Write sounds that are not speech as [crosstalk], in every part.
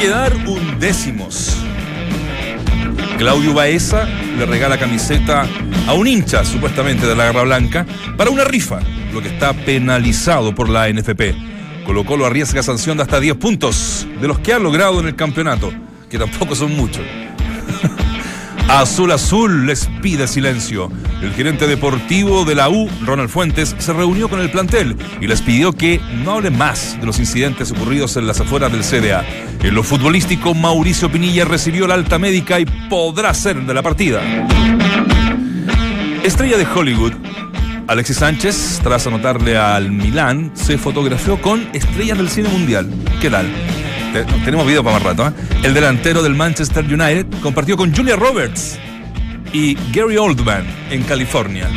quedar undécimos. Claudio Baeza le regala camiseta a un hincha, supuestamente, de la Garra Blanca, para una rifa, lo que está penalizado por la NFP. Colo Colo arriesga sanción de hasta 10 puntos de los que ha logrado en el campeonato, que tampoco son muchos. [laughs] Azul Azul les pide silencio. El gerente deportivo de la U, Ronald Fuentes, se reunió con el plantel y les pidió que no hablen más de los incidentes ocurridos en las afueras del CDA. En lo futbolístico, Mauricio Pinilla recibió la alta médica y podrá ser de la partida. Estrella de Hollywood. Alexis Sánchez, tras anotarle al Milán, se fotografió con estrellas del cine mundial. ¿Qué tal? Tenemos video para más rato. ¿eh? El delantero del Manchester United compartió con Julia Roberts y Gary Oldman en California.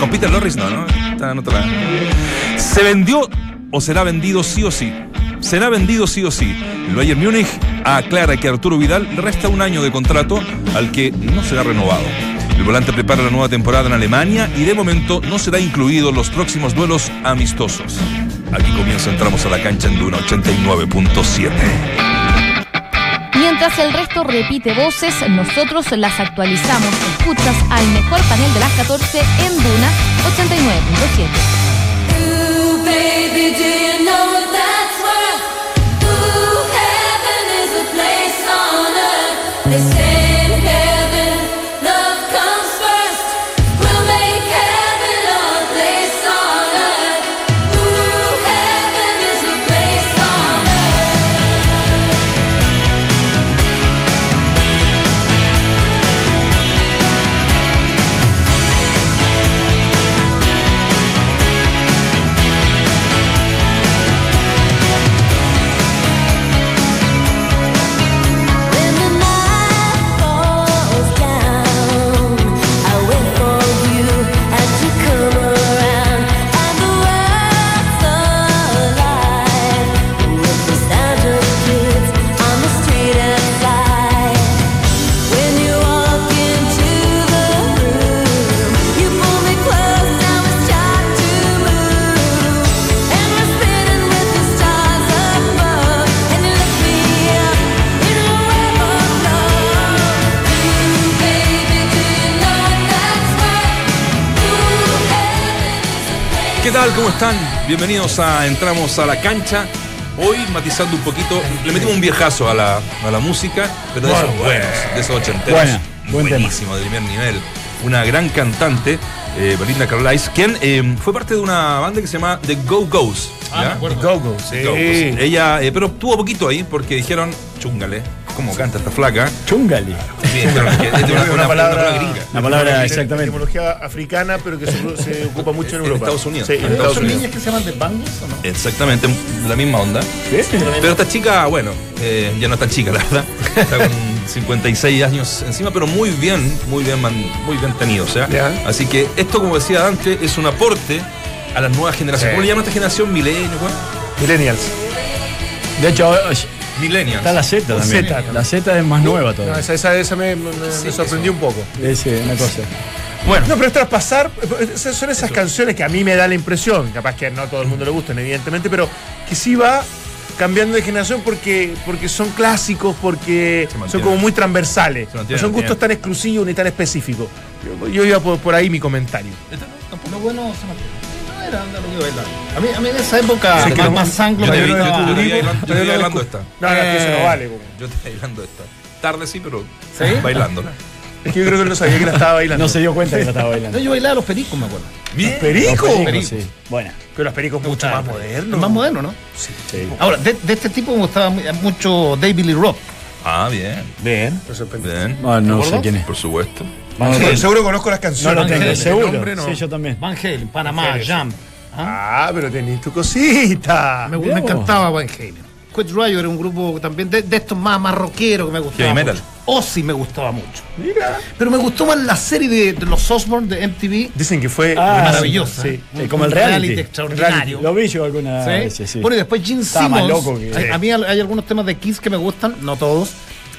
Con Peter Lorris no, ¿no? Está en otra. Se vendió o será vendido sí o sí. Será vendido sí o sí. El Bayern Múnich aclara que Arturo Vidal resta un año de contrato al que no será renovado. El volante prepara la nueva temporada en Alemania y de momento no será incluido en los próximos duelos amistosos. Aquí comienza, entramos a la cancha en Duna 89.7. Mientras el resto repite voces, nosotros las actualizamos. Escuchas al mejor panel de las 14 en Duna 89.7. Bienvenidos a Entramos a la cancha. Hoy matizando un poquito, le metimos un viejazo a la, a la música, pero de esos buenos, de esos ochenteros. Buena, buen buenísimo, de primer nivel. Una gran cantante, eh, Belinda Carlisle, quien eh, fue parte de una banda que se llama The Go Go's. Ah, Go Go's, sí. Ella, eh, pero tuvo poquito ahí porque dijeron, chúngale, cómo canta esta flaca. Chungali. Sí, es una, palabra, gringa. Una palabra exactamente. Etimología africana, pero que se, [laughs] ocupa mucho en Europa. En Estados Unidos. Sí, en Estados Unidos. niñas que se llaman de bangles o no? Exactamente, la misma onda. Pero esta chica, bueno, eh, ya no es tan chica, la verdad. [laughs] Está con 56 años encima, pero muy bien, muy bien, muy bien tenido. O sea, así que esto, como decía antes, es un aporte a las nuevas generaciones. ¿Cómo le llaman esta generación? Millennials. Millennials. De hecho, Millennials. Está la Z también. la Z es más nueva todavía. esa, esa, me, sorprendió un poco. Sí, una cosa. Bueno. No, pero es traspasar, son esas canciones que a mí me da la impresión, capaz que no a todo el mundo le gustan, evidentemente, pero que sí va cambiando de generación porque, porque son clásicos, porque son como muy transversales. No son gustos tan exclusivos ni tan específicos. Yo, iba por, ahí mi comentario. Lo bueno se mantiene. A mí, a mí en esa época, sí, más, más anglo, yo te, yo, yo, estoy bailando esta. No, no, que eso no vale. Yo estoy bailando esta. Tarde sí, pero ¿Sí? bailándola. Es que yo creo que no sabía que la estaba bailando. No se dio cuenta que la estaba bailando. No, yo bailaba los pericos, me acuerdo. ¿Los pericos? Los pericos, sí. Bueno. Pero los pericos mucho más modernos. Más moderno, ¿no? Sí. sí. Ahora, de, de, este tipo me gustaba mucho David Lee Rock. Ah, bien. Bien. Bien. Ah, no sé quién es. Por supuesto. Van seguro conozco las canciones. No lo tengo, seguro. Nombre, no. Sí, yo también. Van Halen, Panamá, Jump. ¿Ah? pero tenés tu cosita. Me, me encantaba Van Halen. Quet Riot era un grupo también de, estos más, rockeros que me gustaba. Heavy metal. Ozzy me gustaba mucho. Mira. Pero me gustó más la serie de, los Osborne de MTV. Dicen que fue ah, maravillosa. Sí, como el reality. extraordinario. Lo vi yo alguna ¿Sí? vez. Sí. Bueno, y después Gene Simmons. Más loco que... a, a, mí hay algunos temas de Kiss que me gustan, no todos.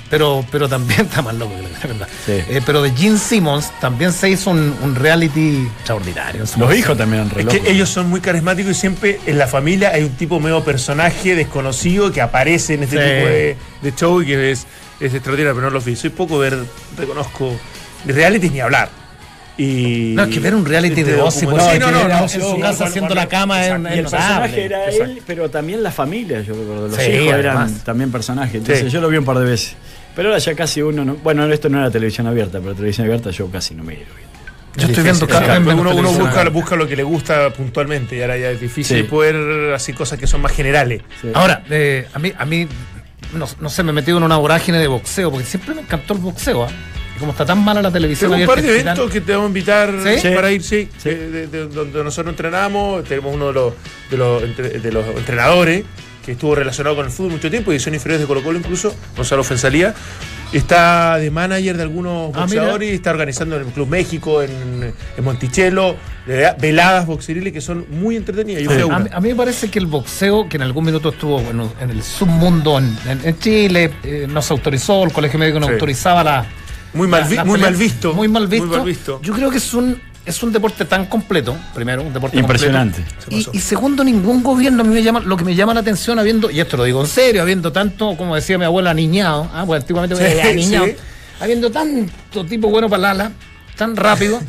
Pero, pero también [laughs] está más loco que la verdad. Sí. Eh, pero de Gene Simmons también se hizo un, un reality extraordinario. Los hijos también han Es que ellos son muy carismáticos y siempre en la familia hay un tipo medio personaje desconocido que aparece en este Sí. tipo de, de show y que es, es extraordinario, pero no los vi. Soy poco ver, reconozco, de reality ni hablar. Y, No, es que ver un reality de Ozzy, documental- pues, Sí, no, no, era no, en su casa haciendo la cama Y el personaje era él, pero también la familia, yo recuerdo. Los Sí, hijos eran además. también personajes. Entonces Sí. yo lo vi un par de veces. Pero ahora ya casi uno no. Bueno, esto no era televisión abierta, pero televisión abierta yo casi no miro. Yo estoy viendo cada vez menos uno, uno busca, busca lo que le gusta puntualmente y ahora ya es difícil Sí. poder hacer cosas que son más generales. Sí. Ahora, eh, a mí, a mí no, no sé, me he metido en una vorágine de boxeo, porque siempre me encantó el boxeo, ¿ah? Y como está tan mala la televisión Tengo un par de eventos que te vamos a invitar ¿Sí? para ir, sí, Sí. de- de- de- donde nosotros entrenamos. Tenemos uno de los, de los, entre- de los entrenadores que estuvo relacionado con el fútbol mucho tiempo, y son inferiores de Colo Colo incluso, Gonzalo Fensalía. Está de manager de algunos Ah, boxeadores y está organizando en el Club México, en, en Monticello, veladas boxeriles que son muy entretenidas. Yo a mí, a mí me parece que el boxeo, que en algún minuto estuvo bueno, en el submundo en, Chile, eh, no se autorizó, el colegio médico no Sí. autorizaba la. Muy la- mal visto. Muy mal visto. Muy mal visto. Yo creo que es un, es un deporte tan completo, primero, un deporte Impresionante. completo. Y, y segundo, ningún gobierno a mí me llama, lo que me llama la atención, habiendo, y esto lo digo en serio, habiendo tanto, como decía mi abuela, niñado, ah, pues antiguamente me decía niñado, sí. habiendo tanto tipo bueno para la ala, tan rápido.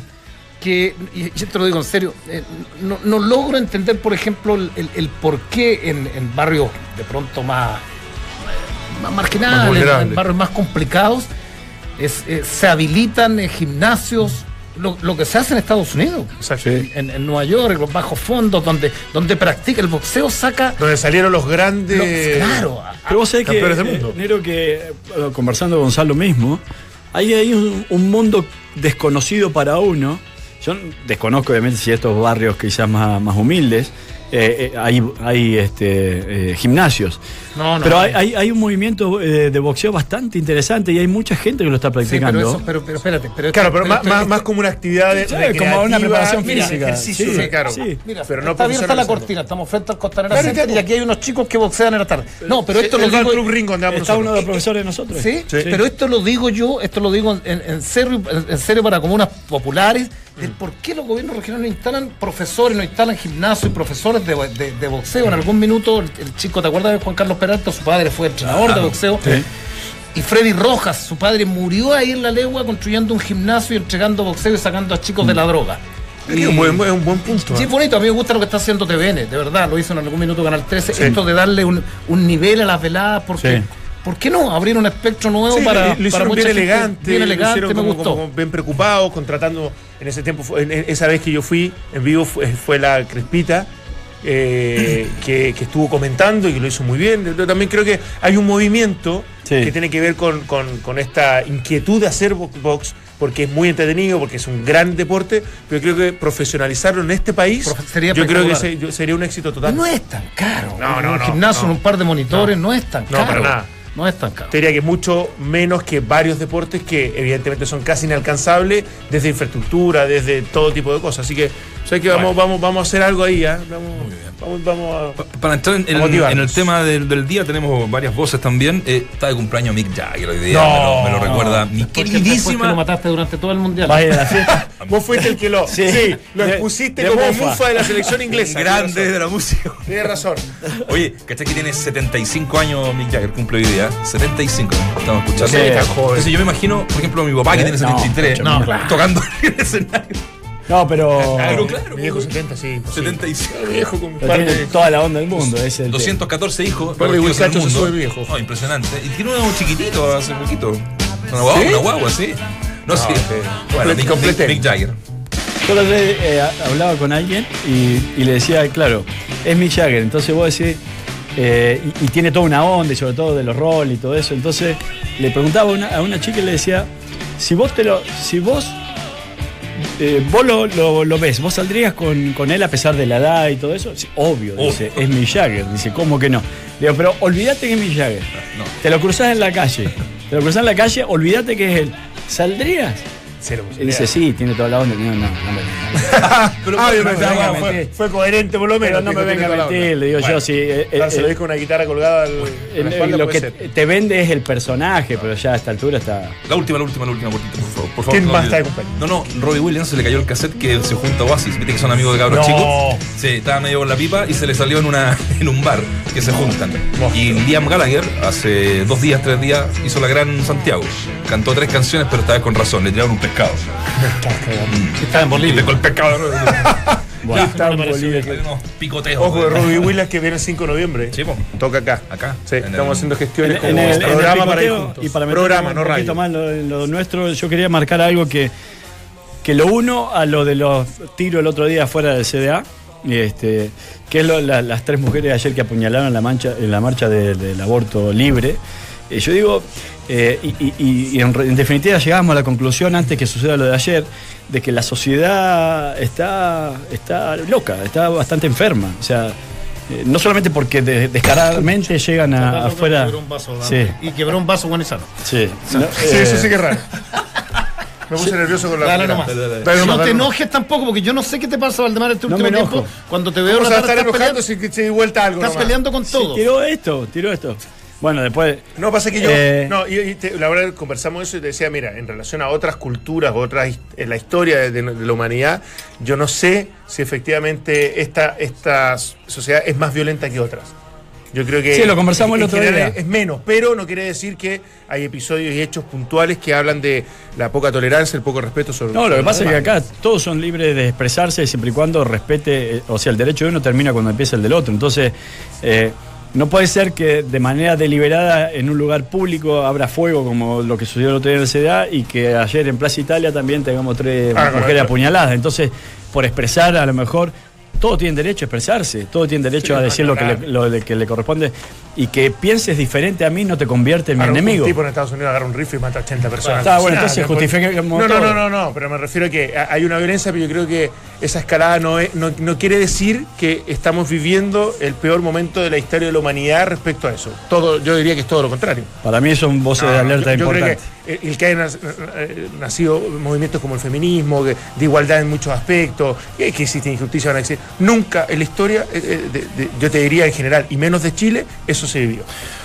que, y y esto lo digo en serio, eh, no, no logro entender, por ejemplo, el, el- el por qué en, en barrios de pronto más, más marginales, Más en- barrios más complicados, es- eh, se habilitan eh, gimnasios, lo, lo que se hace en Estados Unidos. Exacto. En, en Nueva York, los bajos fondos, donde, donde practica el boxeo, saca. Donde salieron los grandes. claro, Pero vos sabés que, del mundo. eh, Nero, que eh, conversando con Gonzalo mismo, hay, hay un, un mundo desconocido para uno. Yo desconozco, obviamente, si estos barrios quizás más, más humildes, eh, eh, hay, hay este, eh, gimnasios. No, no, pero no. hay, hay, hay un movimiento eh, de boxeo bastante interesante y hay mucha gente que lo está sí, practicando. pero, eso, pero, pero espérate. Pero Claro, pero, más, más, esto- más como una actividad de Sí, recreativa como una preparación de física. ejercicio, Sí, sí, claro. sí. Mira, pero no está abierta la cortina, estamos frente al Costanera Claro, Center y aquí hay unos chicos que boxean en la tarde. No, pero esto Sí, lo digo. Club Ringo Está uno nosotros. de los profesores de nosotros. ¿Sí? pero esto lo digo yo, esto lo digo en, en serio, en serio para comunas populares, del por qué los gobiernos regionales no instalan profesores, no instalan gimnasios y profesores de, de- de boxeo. En algún minuto, el, el chico, ¿te acuerdas de Juan Carlos Peralta? Su padre fue entrenador de boxeo. Sí. Y Freddy Rojas, su padre, murió ahí en la legua construyendo un gimnasio y entregando boxeo y sacando a chicos de la droga. Es un buen, es un buen punto. Sí, ¿eh? bonito, a mí me gusta lo que está haciendo TVN, de verdad, lo hizo en algún minuto Canal 13, Sí. esto de darle un, un nivel a las veladas, porque, Sí. ¿Por qué no abrir un espectro nuevo Sí, para, lo para hicieron mucha bien elegante, Bien lo elegante, hicieron me como- gustó. como bien preocupados, contratando, en ese tiempo, fue- en- en esa vez que yo fui en vivo fue, fue la Crespita, eh, que, que estuvo comentando y que lo hizo muy bien. Yo también creo que hay un movimiento Sí. que tiene que ver con, con- con esta inquietud de hacer bo- box, porque es muy entretenido, porque es un gran deporte, pero creo que profesionalizarlo en este país, sería yo creo que espectacular. se- yo- sería un éxito total. No es tan caro. No, no, un no, gimnasio, no. un par de monitores, no, es tan No, caro. para nada. No es. Te diría que mucho menos que varios deportes que evidentemente son casi inalcanzables desde infraestructura, desde todo tipo de cosas. Así que, o sea que vamos, vamos, vamos a hacer algo ahí, ¿ah? Vamos, vamos, vamos a. Pa- Para entrar en, el tema del, del día, tenemos varias voces también. Eh, está de cumpleaños Mick Jagger hoy día, No. me, lo, me lo recuerda mi Porque después que lo queridísima. mataste durante todo el mundial. Vaya fiesta. [laughs] Vos fuiste el que lo. Sí, Sí, lo expusiste de como mufa de la selección inglesa. [laughs] Grande de la música. Tienes razón. Oye, ¿cachai que tiene 75 años Mick Jagger? Cumple hoy día. 75, estamos escuchando. Sí. Entonces yo me imagino, por ejemplo, a mi papá que tiene No, 73, no, claro. tocando en el escenario. No, pero. Claro, claro. Mi viejo 70, sí. imposible. 75. Mi viejo con par de. toda la onda del mundo. Es el 214 hijos. Par de bizcachos se sube viejo. No, impresionante. Y tiene uno chiquitito hace poquito. Una guagua, ¿Sí? una guagua, sí. No, sí. sí. Bueno, Mick Jagger. Yo la vez, eh, hablaba con alguien y, y le decía, claro, es Mick Jagger, entonces vos decís, eh, y, y tiene toda una onda, y sobre todo de los roles y todo eso. Entonces le preguntaba a una, a una chica y le decía, si vos te lo, si vos, eh, vos lo, lo- lo ves, vos saldrías con, con él a pesar de la edad y todo eso, Sí, obvio, dice, es Mick Jagger, dice, ¿cómo que no? Le digo, pero olvídate que es Mick Jagger. No. Te lo cruzás en la calle. Te lo cruzás en la calle, olvídate que es él. ¿Saldrías? Cero dice, sí, tiene toda la onda. No, no, no [laughs] me fue, mentir. fue coherente por lo menos. No me venga a mentir, le digo Bueno, yo, sí. eh, eh, se lo dijo con una guitarra colgada lo que ser. te vende es el personaje, pero ya a esta altura está. La última, la última, la última, por favor. Por favor ¿Quién no más está de cumpleaños? No, no, Robbie Williams se le cayó el cassette que se junta a Oasis. Viste que son amigos de cabros chicos. Sí, estaba medio con la pipa y se le salió en una [laughs] en un bar que se juntan. Y Liam Gallagher, hace dos días, tres días, hizo la gran Santiago. Cantó tres canciones, pero esta vez con razón. Le tiraron un pescado. Está en Y Bolivia. con el pescado. Bueno, está en Bolivia. [laughs] Hay unos picoteos. Ojo de Robbie Williams que viene el 5 de noviembre. Sí. Toca acá. Acá. Sí, En el- estamos haciendo gestiones En, como en el, en el programa para ir juntos. y para meter programa, un no poquito radio. más lo, lo nuestro, yo quería marcar algo que, que lo uno a lo de los tiros el otro día fuera del CDA, este, que es lo- la- las tres mujeres ayer que apuñalaron en la, mancha, en la marcha de- del aborto libre. Eh, yo digo, eh, y, y- y- en, re- en definitiva llegamos a la conclusión antes que suceda lo de ayer, de que la sociedad está, está loca, está bastante enferma. O sea, eh, no solamente porque de- descaradamente llegan a, afuera. Quebró un vaso, Sí. Y quebró un vaso Guanizano. Sí, no, Sí, eh, eso sí que es raro. Me puse nervioso con la Dale primera. nomás. Dale, dale. Dale no nomás, te enojes tampoco, porque yo no sé qué te pasa, Valdemar, este No último tiempo. Cuando te veo Vamos a estar estás enojando peleando, si se dio vuelta algo. estás nomás. peleando con sí, todo. tiró esto, tiró esto. Bueno, después. No, pasa que yo. Eh, no, y, y te- la verdad conversamos eso y te decía, mira, en relación a otras culturas, otras en la historia de, de la humanidad, yo no sé si efectivamente esta, esta sociedad es más violenta que otras. Yo creo que. Sí, lo conversamos en- el otro día. Es menos, pero no quiere decir que hay episodios y hechos puntuales que hablan de la poca tolerancia, el poco respeto sobre. No, lo que pasa es que acá todos son libres de expresarse siempre y cuando respete, eh, o sea, el derecho de uno termina cuando empieza el del otro. Entonces, eh, no puede ser que de manera deliberada en un lugar público abra fuego como lo que sucedió el otro día en el CDA y que ayer en Plaza Italia también tengamos tres Ah, mujeres apuñaladas. Entonces, por expresar a lo mejor, todos tienen derecho a expresarse, todos tienen derecho Sí, a decir lo, que le, lo que le corresponde y que pienses diferente a mí no te convierte en mi un- enemigo. Un tipo en Estados Unidos agarra un rifle y mata a 80 personas. Está bueno, Nada, entonces justifiquemos No, no, no, no, no, pero me refiero a que hay una violencia, pero yo creo que esa escalada no, es- no, no quiere decir que estamos viviendo el peor momento de la historia de la humanidad respecto a eso. Todo, yo diría que es todo lo contrario. Para mí son voces No, de alerta yo, yo creo que el, el que haya nas- eh, nacido movimientos como el feminismo, de igualdad en muchos aspectos, que, existe injusticia, van a existir. Nunca en la historia, eh, eh, de- de- yo te diría en general, y menos de Chile, eso se vivió.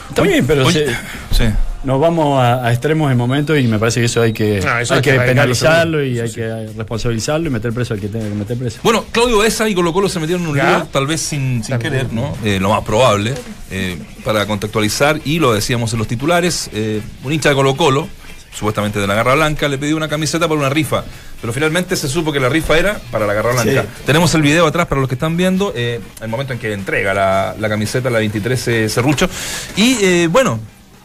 Está bien, pero Oye, se- sí. nos vamos a, a extremos en momentos y me parece que eso hay que, No, eso hay hay que penalizarlo y hay sí. que responsabilizarlo y meter preso al que tenga que meter preso. Bueno, Claudio Baeza y Colo Colo se metieron en un ¿Ya? lío, tal vez sin, sin querer, ¿no? Eh, lo más probable, eh, para contextualizar, y lo decíamos en los titulares, eh, un hincha de Colo Colo, supuestamente de la Garra Blanca, le pidió una camiseta para una rifa, pero finalmente se supo que la rifa era para la Garra Blanca. Sí. Tenemos el video atrás para los que están viendo, eh, el momento en que entrega la, la camiseta, la 23 eh, Serrucho, y eh, bueno,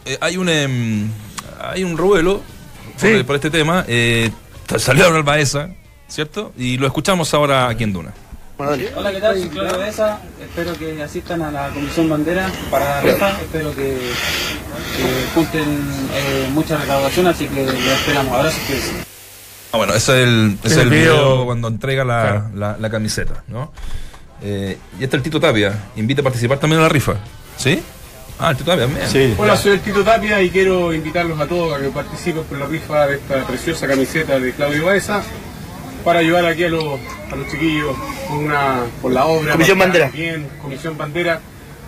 eh, hay un... em, hay un revuelo por, Sí. por este tema, eh, salió a hablar Baeza, ¿cierto? Y lo escuchamos ahora aquí en Duna. Hola, ¿qué tal? Soy Claudio Besa. Espero que asistan a la Comisión Bandera para la rifa. Espero que, que junten eh, mucha recaudación, así que los esperamos. Abrazos, que Ah, bueno, ese es el, ese es El el video, video cuando entrega la, Claro. la- la camiseta, ¿no? Eh, y está el Tito Tapia, invita a participar también a la rifa, ¿sí? Ah, el Tito Tapia también. Sí. Hola, soy el Tito Tapia y quiero invitarlos a todos a que participen por la rifa de esta preciosa camiseta de Claudio Baeza para ayudar aquí a los, a los chiquillos por, una, por la obra. Comisión Bandera. Bien, Comisión Bandera,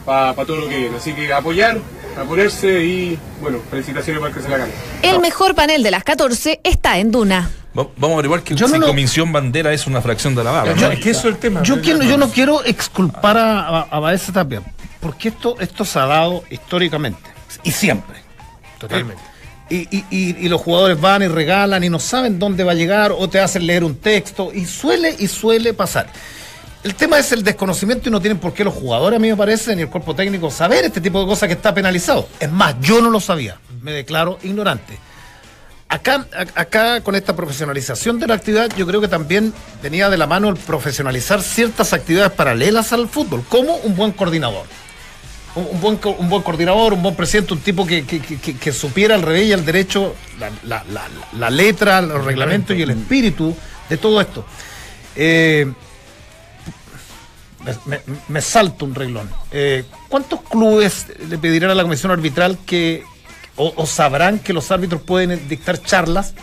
para todo lo que viene. Así que apoyar, a ponerse y, bueno, felicitaciones para que se la gane. El mejor panel de las 14 está en Duna. Va- Vamos a averiguar que Yo si no Comisión Bandera es una fracción de la barra, Yo- ¿no? Es que eso es el tema. Yo, quiero- yo no quiero exculpar a, a, a Baeza Tapia, porque esto, esto se ha dado históricamente y siempre. Totalmente. Y, y- y- y los jugadores van y regalan y no saben dónde va a llegar o te hacen leer un texto y suele y suele pasar. El tema es el desconocimiento y no tienen por qué los jugadores, a mí me parece, ni el cuerpo técnico saber este tipo de cosas que está penalizado. Es más, yo no lo sabía, me declaro ignorante. Acá, acá con esta profesionalización de la actividad, yo creo que también venía de la mano el profesionalizar ciertas actividades paralelas al fútbol, como un buen coordinador. Un, un buen, co- un buen coordinador, un buen presidente, un tipo que, que- que- que- que supiera al revés y al derecho la, la- la- la letra, los reglamentos y el espíritu de todo esto. Eh, me, me- me salto un reglón. Eh, ¿Cuántos clubes le pedirán a la comisión arbitral que o, o sabrán que los árbitros pueden dictar charlas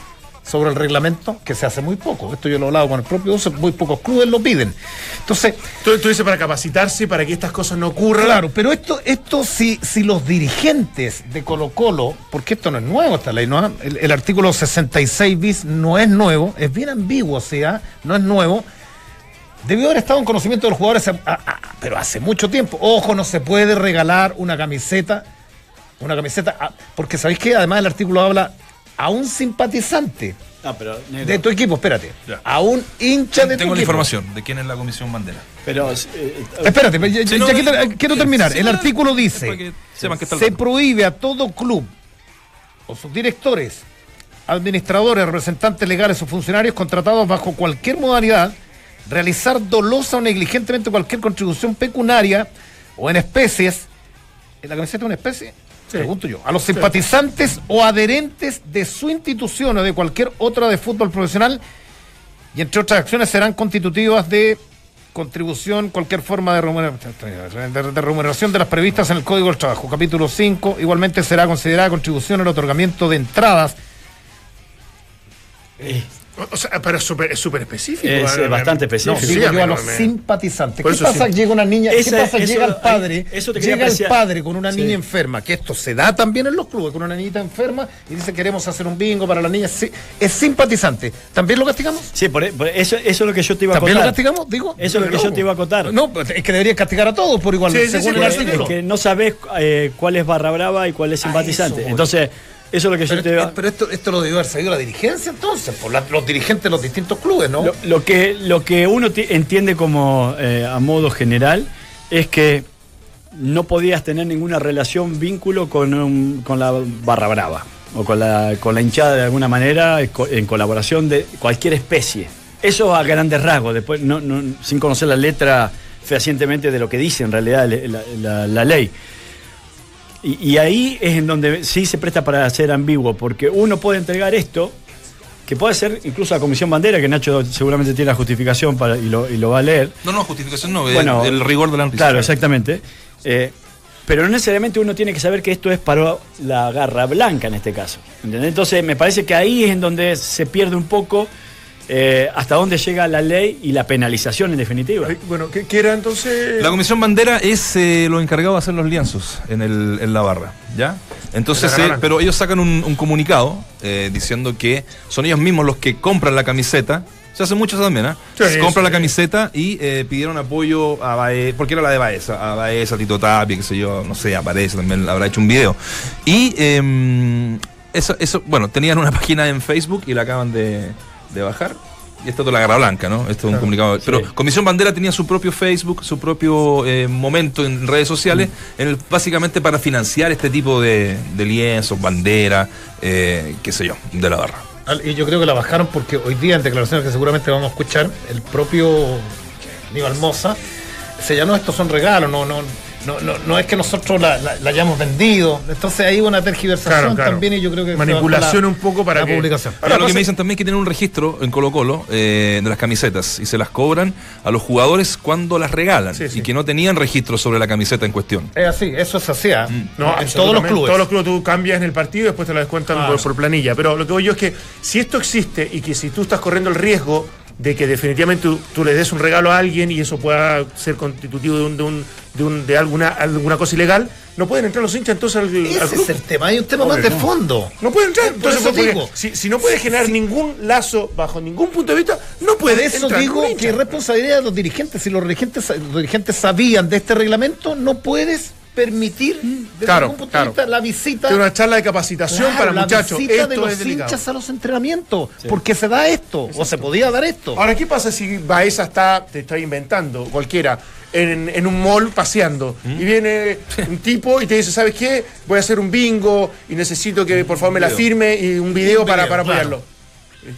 sobre el reglamento, que se hace muy poco. Esto yo lo he hablado con el propio uso, muy pocos clubes lo piden. Entonces, Tú, tú dices para capacitarse, para que estas cosas no ocurran. Claro, pero esto, esto si, si los dirigentes de Colo Colo, porque esto no es nuevo esta ley, ¿no? el, el artículo 66 bis no es nuevo, es bien ambiguo, o sea, no es nuevo. Debió haber estado en conocimiento de los jugadores, a- a- a- pero hace mucho tiempo. Ojo, no se puede regalar una camiseta, una camiseta, a- porque sabéis que además el artículo habla a un simpatizante Ah, pero, de tu equipo, espérate, Ya. a un hincha de tu Tengo la equipo. información de quién es la comisión bandera. pero, eh, Espérate, ya- ya- Sí, no, ya quiero, terminar. el no, artículo dice, que sepan que está el se prohíbe a todo club o sus directores, administradores, representantes legales o funcionarios contratados bajo cualquier modalidad realizar dolosa o negligentemente cualquier contribución pecuniaria o en especies. ¿En la camiseta es una especie? Pregunto yo. A los simpatizantes o adherentes de su institución o de cualquier otra de fútbol profesional y entre otras acciones serán constitutivas de contribución, cualquier forma de remuneración, de, de remuneración de las previstas en el Código del Trabajo. Capítulo 5, igualmente será considerada contribución el otorgamiento de entradas. O sea, pero es súper es súper específico. Es, bastante No, específico. Sí, digo a mí yo a no los me- simpatizantes. ¿Qué pasa? sí. Llega una niña, ¿qué pasa? eso- llega el padre, eso te quería llega el apreciar. padre con una Sí. niña enferma, que esto se da también en los clubes, con una niñita enferma y dice queremos hacer un bingo para la niña. Sí, es simpatizante. ¿También lo castigamos? Sí, por, por eso, eso es lo que yo te iba a ¿También lo contar. castigamos? Digo. Eso es lo que yo te iba a acotar. No, es que debería castigar a todos por igual, Sí, sí, según sí, el sí, artículo. Es que no sabes eh, cuál es barra brava y cuál es simpatizante. eso voy. Entonces, eso es lo que yo Pero, te pero esto, esto lo debió haber sabido la dirigencia entonces, por la- los dirigentes de los distintos clubes, ¿no? Lo, lo que, lo que uno ti- entiende como eh, a modo general es que no podías tener ninguna relación, vínculo con, un- con la barra brava o con la, con la hinchada de alguna manera en colaboración de cualquier especie. Eso a grandes rasgos, después no, no- sin conocer la letra fehacientemente de lo que dice en realidad la, la- la ley. Y, y ahí es en donde sí se presta para ser ambiguo, porque uno puede entregar esto, que puede ser incluso a Comisión Bandera, que Nacho seguramente tiene la justificación para, y, lo, y lo va a leer. No, no, justificación no, Bueno, el, el rigor de la noticia. Claro, exactamente. Eh, pero no necesariamente uno tiene que saber que esto es para la garra blanca en este caso. ¿entendés? Entonces me parece que ahí es en donde se pierde un poco eh, hasta dónde llega la ley y la penalización en definitiva. Bueno, ¿qué, qué era entonces? La comisión bandera es eh, lo encargado de hacer los lienzos en, el, en la barra, ¿ya? Entonces, eh, pero ellos sacan un, un comunicado eh, diciendo que son ellos mismos los que compran la camiseta. Se hace mucho también, ¿ah? Sí, Se compran sí. la camiseta y eh, pidieron apoyo a Baeza, porque era la de Baeza, a Baeza, a Tito Tapia, qué sé yo, no sé, aparece también habrá hecho un video. Y em, eso, eso, bueno, tenían una [laughs] página en Facebook y la acaban de, de bajar. Y esto es la Garra Blanca, ¿no? Esto es un comunicado. Pero Comisión Bandera tenía su propio Facebook, su propio eh, momento en redes sociales, en el- básicamente para financiar este tipo de, de lienzos, bandera, eh, qué sé yo, de la barra. Y yo creo que la bajaron porque hoy día, en declaraciones que seguramente vamos a escuchar, el propio Aníbal Moza se no, estos son regalos, no, no, no, no, no es que nosotros la, la- la hayamos vendido. Entonces hay una tergiversación Claro, claro. también y yo creo que Manipulación la- un poco para la que- publicación. Ahora, lo que me dicen también es que tienen un registro en Colo Colo eh, de las camisetas y se las cobran a los jugadores cuando las regalan Sí, sí. y que no tenían registro sobre la camiseta en cuestión. Es así, eso se hacía No, en todos los clubes. Todos los clubes tú cambias en el partido y después te lo descuentan por planilla. Pero lo que voy yo es que si esto existe y que si tú estás corriendo el riesgo de que definitivamente tú, tú le des un regalo a alguien y eso pueda ser constitutivo de, un, de, un- de, un- de alguna, alguna cosa ilegal, no pueden entrar los hinchas entonces al, al Ese club. es el tema, hay un tema más de fondo. No pueden entrar. Por Entonces, eso porque digo. si, si no puedes generar ningún lazo bajo ningún punto de vista, no Por puedes eso entrar digo que es responsabilidad de los dirigentes. Si los dirigentes, los dirigentes sabían de este reglamento, no puedes permitir desde Claro, ningún punto claro. de vista la visita Tiene una charla de capacitación Claro, para la muchachos. visita Esto de los es hinchas a los entrenamientos. Porque se da esto, o se podía dar esto. Ahora, ¿qué pasa si Baeza está, te estoy inventando, cualquiera, en, en un mall paseando y viene un tipo y te dice, ¿sabes qué? Voy a hacer un bingo y necesito que por favor me la firme y un video, Un para, video, para claro. apoyarlo?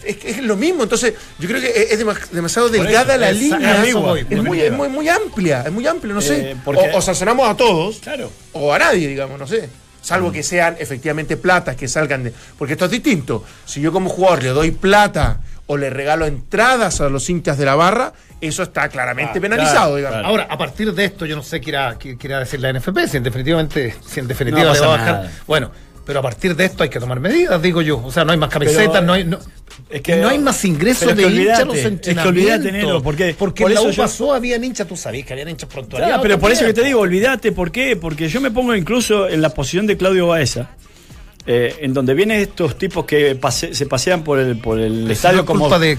Es, es lo mismo, entonces yo creo que es, es dema- demasiado delgada la línea. a eso voy, es, muy muy, es muy, muy amplia, es muy amplia, no sé. Eh, porque- O, o sancionamos a todos Claro. o a nadie, digamos, no sé. Salvo que sean efectivamente platas que salgan de. Porque esto es distinto. Si yo como jugador le doy plata o le regalo entradas a los hinchas de la barra, eso está claramente Ah, penalizado, claro, digamos. claro. Ahora, a partir de esto, yo no sé qué irá, qué, qué irá decir la NFP, si en definitivamente, si en definitiva No le va a bajar. nada. Bueno, pero a partir de esto hay que tomar medidas, digo yo. O sea, no hay más camisetas, Pero- no hay. no- Es Que no hay más ingresos de hinchas los entrenamientos. Es que olvídate, Nero, porque, porque por en la U yo- pasó, habían hinchas, tú sabías que habían hinchas prontuarios. Claro, pero por eso que te digo, olvídate, ¿por qué? Porque yo me pongo incluso en la posición de Claudio Baeza, eh, en donde vienen estos tipos que pase- se pasean por el, por el estadio como... culpa de.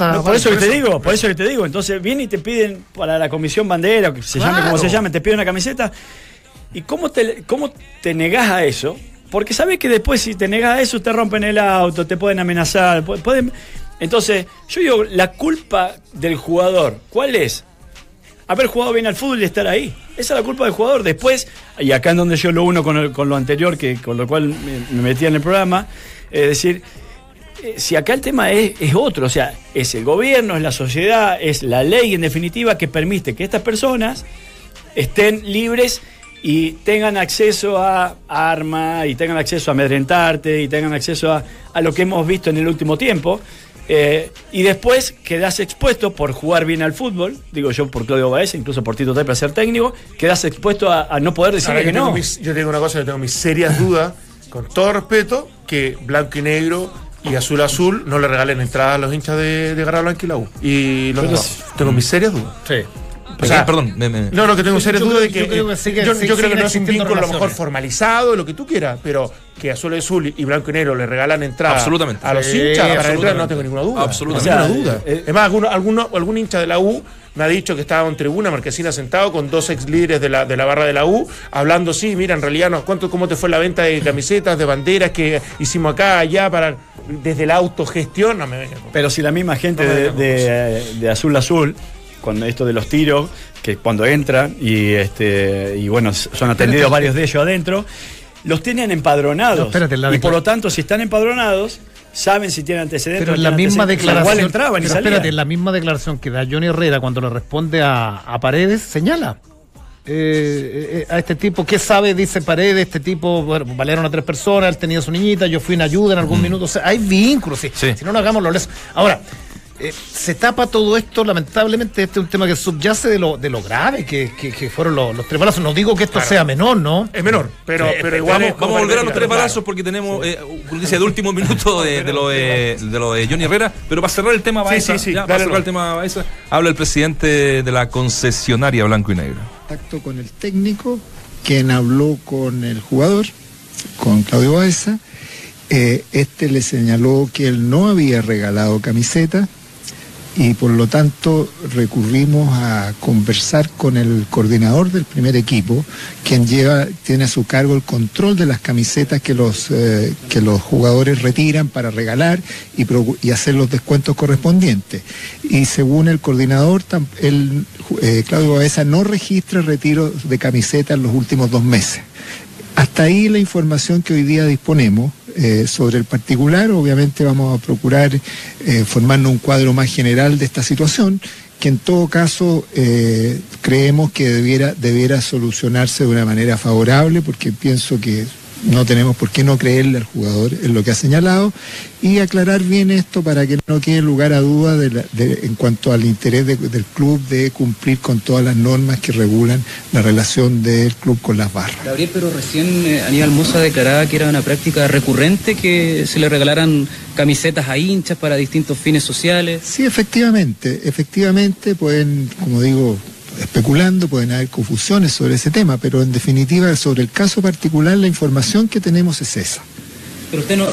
No, por eso que te digo, por eso que te digo. Entonces vienen y te piden para la comisión bandera, o que se llame como Claro. se llame, te piden una camiseta. ¿Y cómo te, cómo te negás a eso? Porque sabes que después si te negás a eso te rompen el auto, te pueden amenazar, pu- pueden... Entonces, yo digo, la culpa del jugador, ¿cuál es? Haber jugado bien al fútbol y estar ahí. Esa es la culpa del jugador. Después, y acá en donde yo lo uno con, con lo anterior, que con lo cual me, me metía en el programa, es decir, eh, si acá el tema es, es otro, o sea, es el gobierno, es la sociedad, es la ley en definitiva que permite que estas personas estén libres y tengan acceso a armas, y tengan acceso a amedrentarte, y tengan acceso a, a lo que hemos visto en el último tiempo. Eh, y después quedas expuesto por jugar bien al fútbol, digo yo por Claudio Baez, incluso por Tito Tapia ser técnico, quedas expuesto a, a no poder decirle Ahora, que no. mis- yo tengo una cosa, yo tengo mis serias dudas, con todo respeto, que blanco y negro y azul azul no le regalen entradas a los hinchas de, de Garra Blanca y la U. Y los Pero dos. Tengo mis serias dudas. Sí. O sea, perdón, me- me- No, no, que tengo Yo- serias dudas de que. yo creo que yo, yo creo no es un vínculo a lo mejor formalizado, lo que tú quieras, pero que azul azul y blanco y negro le regalan entradas Absolutamente. a los Sí, hinchas para entrar, no tengo ninguna duda. Absolutamente. Ninguna O sea, duda. eh, es más, alguno, alguno- algún hincha de la U me ha dicho que estaba en tribuna, Marquesina sentado con dos ex líderes de la, de la barra de la U, hablando, sí, mira, en realidad, no, ¿cuánto, ¿cómo te fue la venta de camisetas, de banderas que hicimos acá, allá, para desde la autogestión? No me Pero si la misma gente No de, de- de Azul Azul, con esto de los tiros, que cuando entran y este y bueno, son atendidos Espérate. varios de ellos adentro, los tienen empadronados. No, espérate, la y por lo tanto, si están empadronados, saben si tienen antecedentes. Pero en la misma declaración. Entraban y pero espérate, en la misma declaración que da Johnny Herrera cuando le responde a, a Paredes, señala. eh, eh, a este tipo, ¿qué sabe? Dice Paredes, este tipo, bueno, valieron a tres personas, él tenía su niñita, yo fui en ayuda en algún minuto, o sea, hay vínculos, sí. Sí. si no, no hagamos los lesos. Ahora, eh, se tapa todo esto, lamentablemente, este es un tema que subyace de lo, de lo grave que, que- que fueron los, los tres balazos. No digo que esto sea menor, ¿no? Es menor, pero, Sí, pero igual. Vamos, a volver a los tres balazos porque tenemos eh, noticia de último minuto de, de lo de, de lo de Johnny Herrera. Pero para cerrar el tema Sí, Baeza, sí, sí, ya, para cerrar el tema Baeza, habla el presidente de la concesionaria Blanco y Negro. contacto con el técnico, quien habló con el jugador, con Claudio Baeza. Eh, este le señaló que él no había regalado camiseta y por lo tanto recurrimos a conversar con el coordinador del primer equipo, quien lleva, tiene a su cargo el control de las camisetas que los, eh, que los jugadores retiran para regalar y, hacer los descuentos correspondientes. Y según el coordinador, el, eh, Claudio Baeza no registra retiros de camisetas en los últimos dos meses. Hasta ahí la información que hoy día disponemos eh, sobre el particular. Obviamente vamos a procurar eh, formarnos un cuadro más general de esta situación, que en todo caso eh, creemos que debiera, debiera solucionarse de una manera favorable, porque pienso que no tenemos por qué no creerle al jugador en lo que ha señalado y aclarar bien esto para que no quede lugar a duda de la- de- en cuanto al interés de- del club de cumplir con todas las normas que regulan la relación del club con las barras. Gabriel, pero recién eh, Aníbal Mosa declaraba que era una práctica recurrente que se le regalaran camisetas a hinchas para distintos fines sociales. Sí, efectivamente, efectivamente pueden, como digo, especulando, pueden haber confusiones sobre ese tema, pero en definitiva sobre el caso particular la información que tenemos es esa. Pero usted no,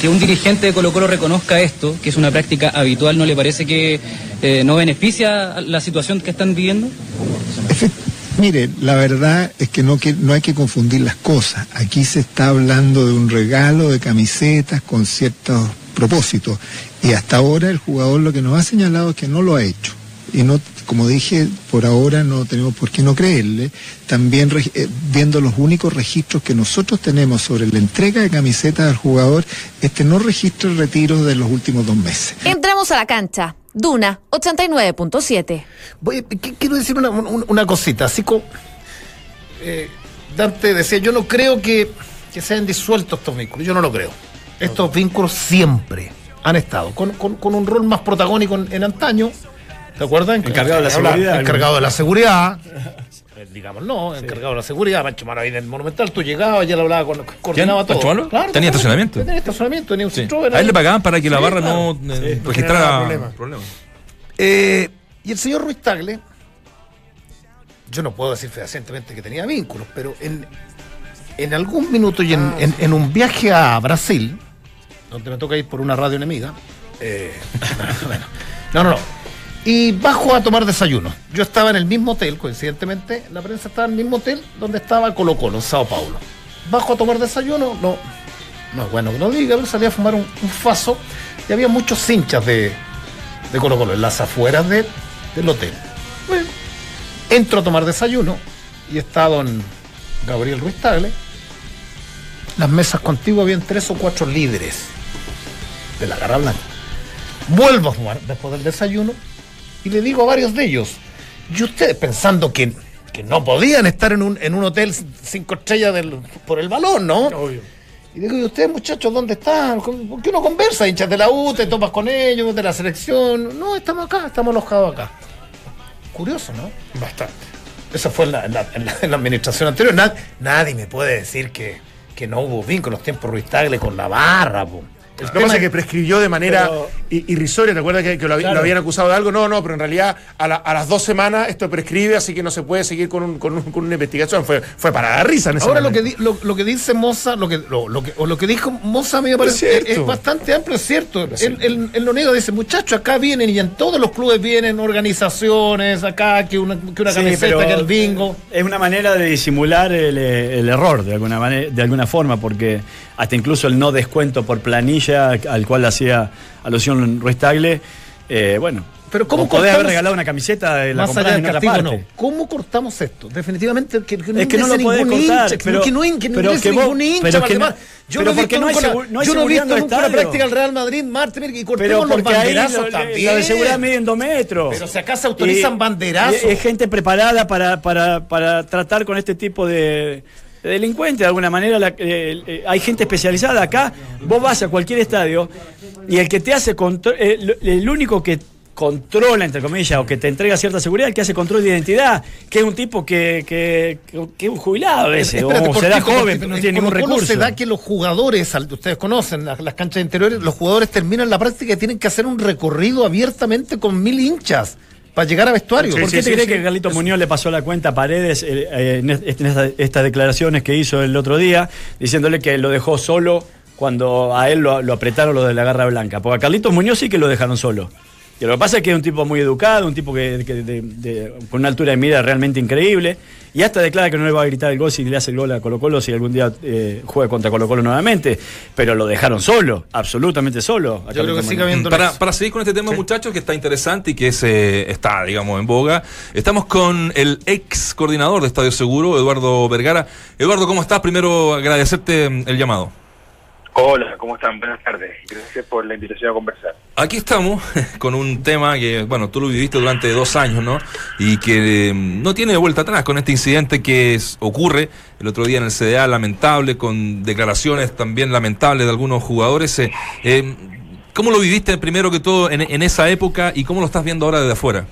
que un dirigente de Colo Colo reconozca esto, que es una práctica habitual, ¿no le parece que eh, no beneficia la situación que están viviendo? Mire, la verdad es que no, que no hay que confundir las cosas. Aquí se está hablando de un regalo de camisetas con ciertos propósitos. Y hasta ahora el jugador lo que nos ha señalado es que no lo ha hecho. Y no, como dije, por ahora no tenemos por qué no creerle. También eh, viendo los únicos registros que nosotros tenemos sobre la entrega de camisetas al jugador, este no registra el retiro de los últimos dos meses. Entramos a la cancha. Duna 89.7. Voy, qu- quiero decir una, un- una cosita, así como eh, Dante decía, yo no creo que, que se hayan disuelto estos vínculos, yo no lo creo. Estos vínculos siempre han estado, con, con- con un rol más protagónico en, en antaño, ¿te acuerdas? Encargado de la seguridad. Encargado de la seguridad. eh, digamos, no, encargado de la seguridad, Pancho Malo ahí en el Monumental, tú llegabas, ya lo hablaba, con, coordinaba todo. ¿Pancho Malo? Claro, ¿Tenía estacionamiento? Tenía estacionamiento, tenía un Sí. A él ahí. le pagaban para que la Sí, barra claro. no eh, registrara problema. problemas. Eh, y el señor Ruiz Tagle, yo no puedo decir fehacientemente que tenía vínculos, pero en, en algún minuto y en, en- en un viaje a Brasil, donde me toca ir por una radio enemiga, eh, [laughs] bueno, no, no, no. Y bajo a tomar desayuno. Yo estaba en el mismo hotel, coincidentemente, la prensa estaba en el mismo hotel donde estaba Colo Colo, en Sao Paulo. Bajo a tomar desayuno, no, no es bueno que no diga, pero salí a fumar un, faso y había muchos hinchas de, de Colo Colo en las afueras de- del hotel. Bueno, entro a tomar desayuno y está don Gabriel Ruiz Tagle. Las mesas contiguas habían tres o cuatro líderes de la Garra Blanca. Vuelvo a fumar después del desayuno y le digo a varios de ellos, y ustedes pensando que, que no podían estar en un, en un hotel cinco estrellas del- por el balón, ¿no? Obvio. Y digo, ¿y ustedes muchachos dónde están? ¿Por qué uno conversa? Hinchas de la U, te topas con ellos, de la selección. No, estamos acá, estamos alojados acá. Curioso, ¿no? Bastante. Eso fue en la, en la- en la- en la administración anterior. Nad- nadie me puede decir que, que no hubo vínculos los tiempos Ruiz Tagle con la barra. po. El Lo que pasa es- que prescribió de manera Pero- i- irrisoria. ¿Te acuerdas que, que lo, habi- Claro. lo habían acusado de algo? No, no, pero en realidad a, la- a las dos semanas esto prescribe, así que no se puede seguir con, un- con un- con una investigación. Fue, fue para dar risa en ese Ahora lo que, di- lo, lo que dice Moza, lo que, lo, lo que, o lo que dijo Moza a mí me parece Es es, bastante amplio, es cierto. Es Él, cierto. él- él lo niega, dice, muchachos, acá vienen y en todos los clubes vienen organizaciones, acá que una, que una Sí, camiseta, que el bingo. Es una manera de disimular el, eh, el error de alguna, manera, de alguna forma, porque hasta incluso el no descuento por planilla al cual hacía alusión Ruiz Tagle, eh, bueno, Pero ¿cómo podés haber regalado una camiseta de la Más allá del castigo, parte. no. ¿Cómo cortamos esto? Definitivamente que, que no Es que no lo podés ningún cortar, hincha, que- pero- que no, que no pero que vos- ningún hincha. pero que no- yo pero no porque no hay nunca, segu- no hay yo no he visto nunca una práctica del Real Madrid, Marte, y cortemos los ahí banderazos lo- también. la de seguridad miden dos metros. Pero si acá se autorizan banderazos. y Es gente preparada para, para, para tratar con este tipo de delincuentes. De alguna manera la- eh, eh, hay gente especializada acá. Vos vas a cualquier estadio y el que te hace contro- eh, el único que controla, entre comillas, o que te entrega cierta seguridad, el que hace control de identidad, que es un tipo que, que, que- que es un jubilado a veces, Espérate, o será joven, pero no En tiene ningún recurso. se da que los jugadores, ustedes conocen las, las canchas interiores, los jugadores terminan la práctica y tienen que hacer un recorrido abiertamente con mil hinchas para llegar a vestuario. ¿Por qué te crees que Carlito Muñoz le pasó la cuenta a Paredes eh, eh, en, est- en esta- estas declaraciones que hizo el otro día, diciéndole que lo dejó solo cuando a él lo, lo apretaron lo de la garra blanca? Porque a Carlitos Muñoz sí que lo dejaron solo. Y lo que pasa es que es un tipo muy educado, un tipo que, que de- de- con una altura de mira realmente increíble. Y hasta declara que no le va a gritar el gol si le hace el gol a Colo Colo si algún día eh, juega contra Colo Colo nuevamente. Pero lo dejaron solo, absolutamente solo. Yo creo que sigue Muñoz. habiendo Para, para seguir con este tema, muchachos, que está interesante y que es, eh, está, digamos, en boga, estamos con el ex coordinador de Estadio Seguro, Eduardo Vergara. Eduardo, ¿cómo estás? Primero, agradecerte el llamado. Hola, ¿cómo están? Buenas tardes. Gracias por la invitación a conversar. Aquí estamos [laughs] con un tema que, bueno, tú lo viviste durante dos años, ¿no? Y que eh, no tiene vuelta atrás con este incidente que ocurre el otro día en el CDA, lamentable, con declaraciones también lamentables de algunos jugadores. eh, eh, ¿Cómo lo viviste primero que todo en, en esa época y cómo lo estás viendo ahora desde afuera?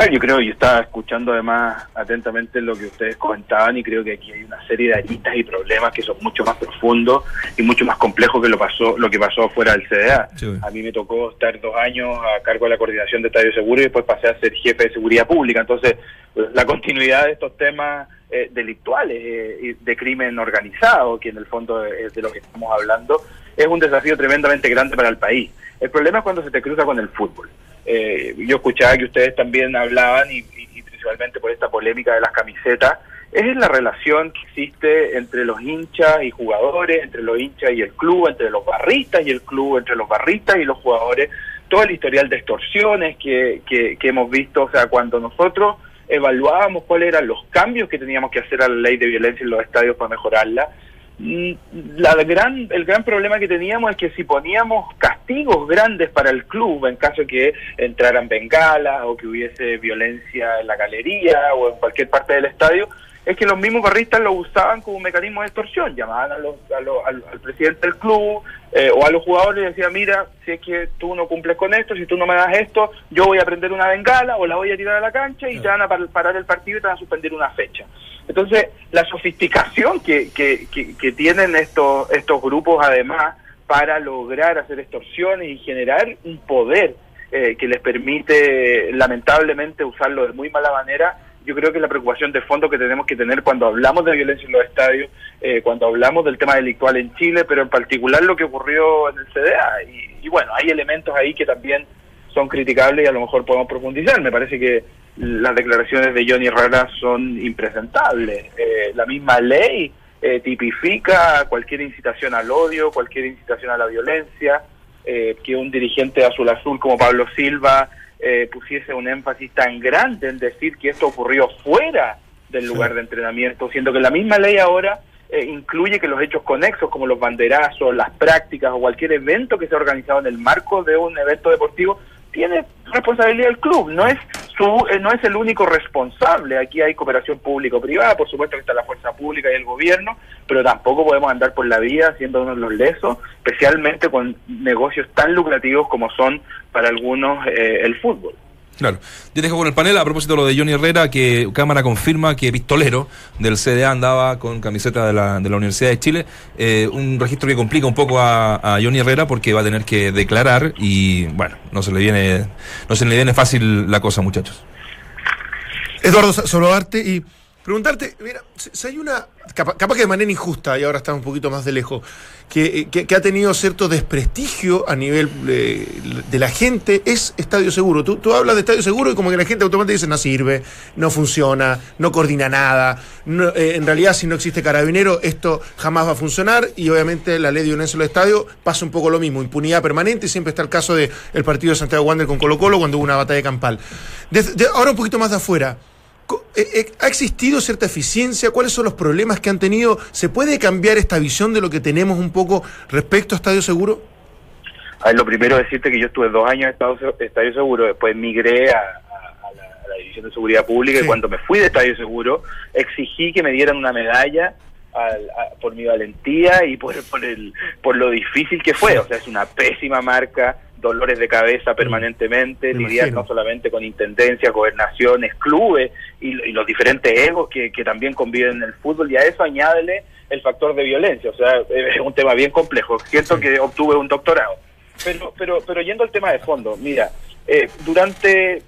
Ah, yo creo, yo estaba escuchando además atentamente lo que ustedes comentaban y creo que aquí hay una serie de aristas y problemas que son mucho más profundos y mucho más complejos que lo pasó lo que pasó fuera del CDA. Sí. A mí me tocó estar dos años a cargo de la coordinación de Estadio Seguro y después pasé a ser jefe de seguridad pública. Entonces, pues, la continuidad de estos temas eh, delictuales eh, y de crimen organizado, que en el fondo es de lo que estamos hablando, es un desafío tremendamente grande para el país. El problema es cuando se te cruza con el fútbol. Eh, yo escuchaba que ustedes también hablaban, y, principalmente por esta polémica de las camisetas, es la relación que existe entre los hinchas y jugadores, entre los hinchas y el club, entre los barristas y el club, entre los barristas y los jugadores, todo el historial de extorsiones que, que, que hemos visto, o sea, cuando nosotros evaluábamos cuáles eran los cambios que teníamos que hacer a la ley de violencia en los estadios para mejorarla, la gran, el gran problema que teníamos es que si poníamos castigos grandes para el club en caso que entraran bengalas o que hubiese violencia en la galería o en cualquier parte del estadio, es que los mismos barristas lo usaban como mecanismo de extorsión, llamaban a los- a los- al, al presidente del club, eh, o a los jugadores les decía, mira, si es que tú no cumples con esto, si tú no me das esto, yo voy a prender una bengala o la voy a tirar a la cancha y te van a par- parar el partido y te van a suspender una fecha. Entonces, la sofisticación que, que, que, que tienen estos, estos grupos además para lograr hacer extorsiones y generar un poder eh, que les permite lamentablemente usarlo de muy mala manera, yo creo que la preocupación de fondo que tenemos que tener cuando hablamos de violencia en los estadios, eh, cuando hablamos del tema delictual en Chile, pero en particular lo que ocurrió en el CDA. Y, y bueno, hay elementos ahí que también son criticables y a lo mejor podemos profundizar. Me parece que las declaraciones de Johnny Herrera son impresentables. Eh, la misma ley eh, tipifica cualquier incitación al odio, cualquier incitación a la violencia, eh, que un dirigente Azul Azul como Pablo Silva eh, pusiese un énfasis tan grande en decir que esto ocurrió fuera del lugar de entrenamiento, siendo que la misma ley ahora eh, incluye que los hechos conexos como los banderazos, las prácticas o cualquier evento que sea organizado en el marco de un evento deportivo tiene responsabilidad el club, no es eh, no es el único responsable. Aquí hay cooperación público-privada, por supuesto que está la fuerza pública y el gobierno, pero tampoco podemos andar por la vía haciéndonos los lesos, especialmente con negocios tan lucrativos como son para algunos eh, el fútbol. Claro. Yo dejo con el panel a propósito de lo de Johnny Herrera, que Cámara confirma que Pistolero del CDA andaba con camiseta de la, de la Universidad de Chile. Eh, un registro que complica un poco a, Johnny Herrera porque va a tener que declarar y, bueno, no se le viene, no se le viene fácil la cosa, muchachos. Eduardo Solodarte y preguntarte, mira, si hay una, capa- capaz, que de manera injusta, y ahora está un poquito más de lejos, que, que- ha tenido cierto desprestigio a nivel eh, de la gente, es Estadio Seguro. Tú, hablas de Estadio Seguro y como que la gente automáticamente dice, no sirve, no funciona, no coordina nada, eh, en realidad si no existe carabinero, esto jamás va a funcionar y obviamente la ley de en los estadios pasa un poco lo mismo, impunidad permanente, y siempre está el caso del partido de Santiago Wander con Colo Colo cuando hubo una batalla campal. Ahora un poquito más de afuera, eh, eh, ¿Ha existido cierta eficiencia? ¿Cuáles son los problemas que han tenido? ¿Se puede cambiar esta visión de lo que tenemos un poco respecto a Estadio Seguro? A ver, lo primero es decirte que yo estuve dos años en Estadio, Estadio Seguro, después migré a, a- a la, a la División de Seguridad Pública Sí. y cuando me fui de Estadio Seguro exigí que me dieran una medalla al- a- por mi valentía y por, por, el, por lo difícil que fue. O sea, es una pésima marca, dolores de cabeza permanentemente, Me lidiar no solamente con intendencias, gobernaciones, clubes y, y los diferentes egos que, que también conviven en el fútbol y a eso añádele el factor de violencia. O sea, es un tema bien complejo. Siento que obtuve un doctorado. Pero, pero, pero yendo al tema de fondo, mira, eh, durante, eh,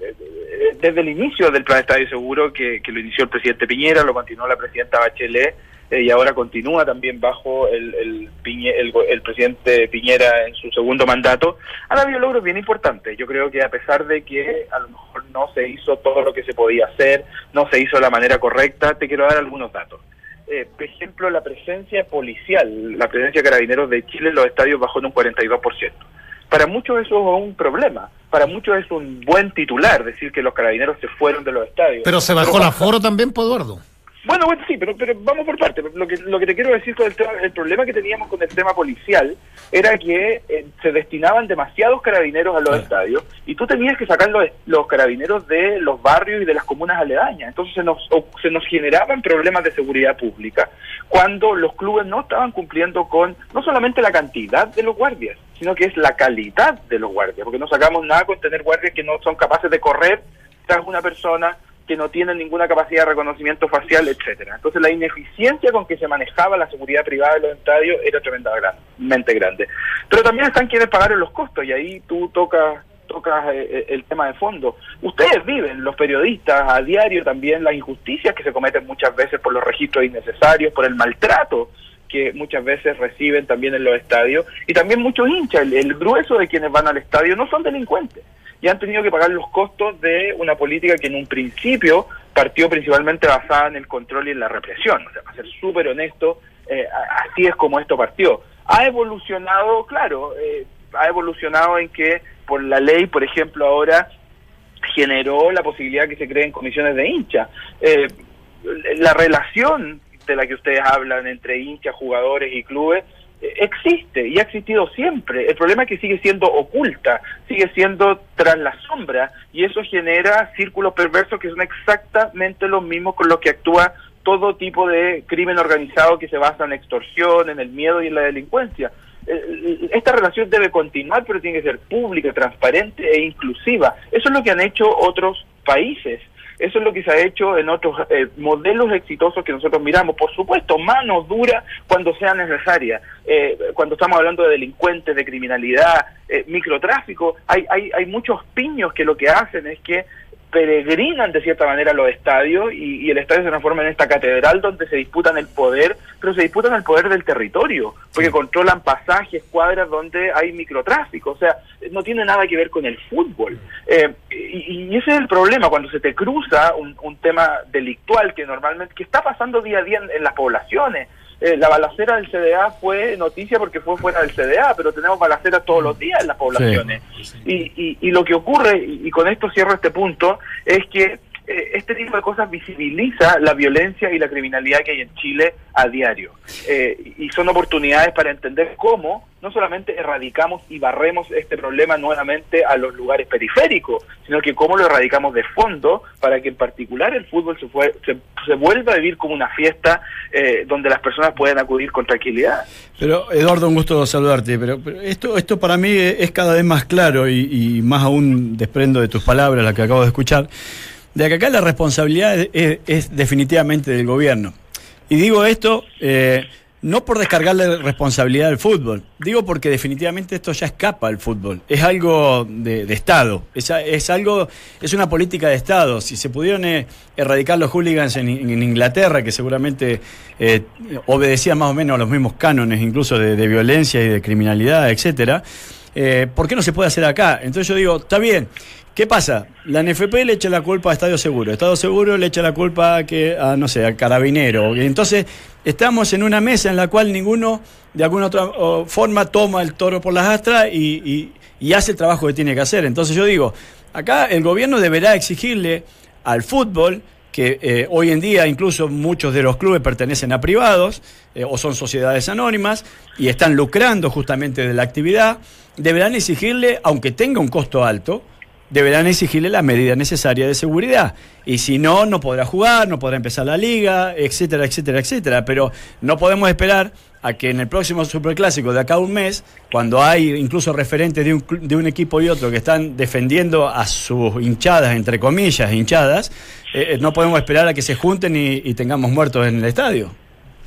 desde el inicio del Plan Estadio Seguro, que, que lo inició el presidente Piñera, lo continuó la presidenta Bachelet, eh, y ahora continúa también bajo el, el, Piñe- el, presidente Piñera en su segundo mandato, han habido logros bien importantes. Yo creo que a pesar de que a lo mejor no se hizo todo lo que se podía hacer, no se hizo de la manera correcta, te quiero dar algunos datos. Eh, por ejemplo, la presencia policial, la presencia de carabineros de Chile en los estadios bajó en un 42%. Para muchos eso es un problema, para muchos es un buen titular decir que los carabineros se fueron de los estadios. Pero se bajó el aforo también, pues, Eduardo. Bueno, bueno, sí, pero, pero vamos por parte. Lo que, lo que te quiero decir con el tema, el problema que teníamos con el tema policial era que eh, se destinaban demasiados carabineros a los estadios y tú tenías que sacar los, los carabineros de los barrios y de las comunas aledañas. Entonces se nos, o- se nos generaban problemas de seguridad pública cuando los clubes no estaban cumpliendo con no solamente la cantidad de los guardias, sino que es la calidad de los guardias, porque no sacamos nada con tener guardias que no son capaces de correr tras una persona que no tienen ninguna capacidad de reconocimiento facial, etcétera. Entonces la ineficiencia con que se manejaba la seguridad privada de los estadios era tremendamente grande. Pero también están quienes pagaron los costos y ahí tú tocas tocas eh, el tema de fondo. Ustedes viven, los periodistas, a diario también las injusticias que se cometen muchas veces por los registros innecesarios, por el maltrato que muchas veces reciben también en los estadios y también muchos hinchas, el grueso de quienes van al estadio no son delincuentes y han tenido que pagar los costos de una política que en un principio partió principalmente basada en el control y en la represión. O sea, para ser súper honesto, eh, así es como esto partió. Ha evolucionado, claro, eh, ha evolucionado en que por la ley, por ejemplo, ahora generó la posibilidad que se creen comisiones de hinchas. Eh, la relación de la que ustedes hablan entre hinchas, jugadores y clubes existe y ha existido siempre. El problema es que sigue siendo oculta, sigue siendo tras la sombra y eso genera círculos perversos que son exactamente los mismos con los que actúa todo tipo de crimen organizado que se basa en extorsión, en el miedo y en la delincuencia. eh, esta relación debe continuar, pero tiene que ser pública, transparente e inclusiva. Eso es lo que han hecho otros países. Eso es lo que se ha hecho en otros eh, modelos exitosos que nosotros miramos. Por supuesto, mano dura cuando sea necesaria. Eh, cuando estamos hablando de delincuentes, de criminalidad, eh, microtráfico, hay, hay, hay muchos piños que lo que hacen es que peregrinan de cierta manera los estadios y, y, el estadio se transforma en esta catedral donde se disputan el poder, pero se disputan el poder del territorio, porque controlan pasajes, cuadras donde hay microtráfico, o sea, no tiene nada que ver con el fútbol. Eh, y, y, ese es el problema, cuando se te cruza un, un, tema delictual que normalmente, que está pasando día a día en, en las poblaciones. Eh, la balacera del CDA fue noticia porque fue fuera del CDA, pero tenemos balaceras todos los días en las poblaciones. Sí, sí. Y, y, y, lo que ocurre, y, y, con esto cierro este punto, es que eh, este tipo de cosas visibiliza la violencia y la criminalidad que hay en Chile a diario. Eh, y son oportunidades para entender cómo no solamente erradicamos y barremos este problema nuevamente a los lugares periféricos, sino que cómo lo erradicamos de fondo para que en particular el fútbol se, fue, se, vuelva a vivir como una fiesta eh, donde las personas puedan acudir con tranquilidad. Pero Eduardo, un gusto saludarte, pero, pero esto, esto para mí es cada vez más claro y, y, más aún desprendo de tus palabras, la que acabo de escuchar, de que acá la responsabilidad es, definitivamente del gobierno. Y digo esto... Eh, no por descargarle responsabilidad al fútbol, digo porque definitivamente esto ya escapa al fútbol. Es algo de, Estado, es, es, algo, es una política de Estado. Si se pudieron eh, erradicar los hooligans en, Inglaterra, que seguramente eh, obedecían más o menos a los mismos cánones, incluso de, violencia y de criminalidad, etcétera, ¿por qué no se puede hacer acá? Entonces yo digo, está bien. ¿Qué pasa? La NFP le echa la culpa a Estadio Seguro, Estado Seguro le echa la culpa a, que, a no sé, al carabinero. Entonces, estamos en una mesa en la cual ninguno, de alguna otra forma, toma el toro por las astras y, y, y hace el trabajo que tiene que hacer. Entonces yo digo, acá el gobierno deberá exigirle al fútbol que eh, hoy en día incluso muchos de los clubes pertenecen a privados eh, o son sociedades anónimas y están lucrando justamente de la actividad, deberán exigirle, aunque tenga un costo alto, deberán exigirle la medida necesaria de seguridad. Y si no, no podrá jugar, no podrá empezar la liga, etcétera, etcétera, etcétera. Pero no podemos esperar a que en el próximo Superclásico de acá a un mes, cuando hay incluso referentes de un, de un equipo y otro que están defendiendo a sus hinchadas, entre comillas, hinchadas, eh, no podemos esperar a que se junten y tengamos muertos en el estadio.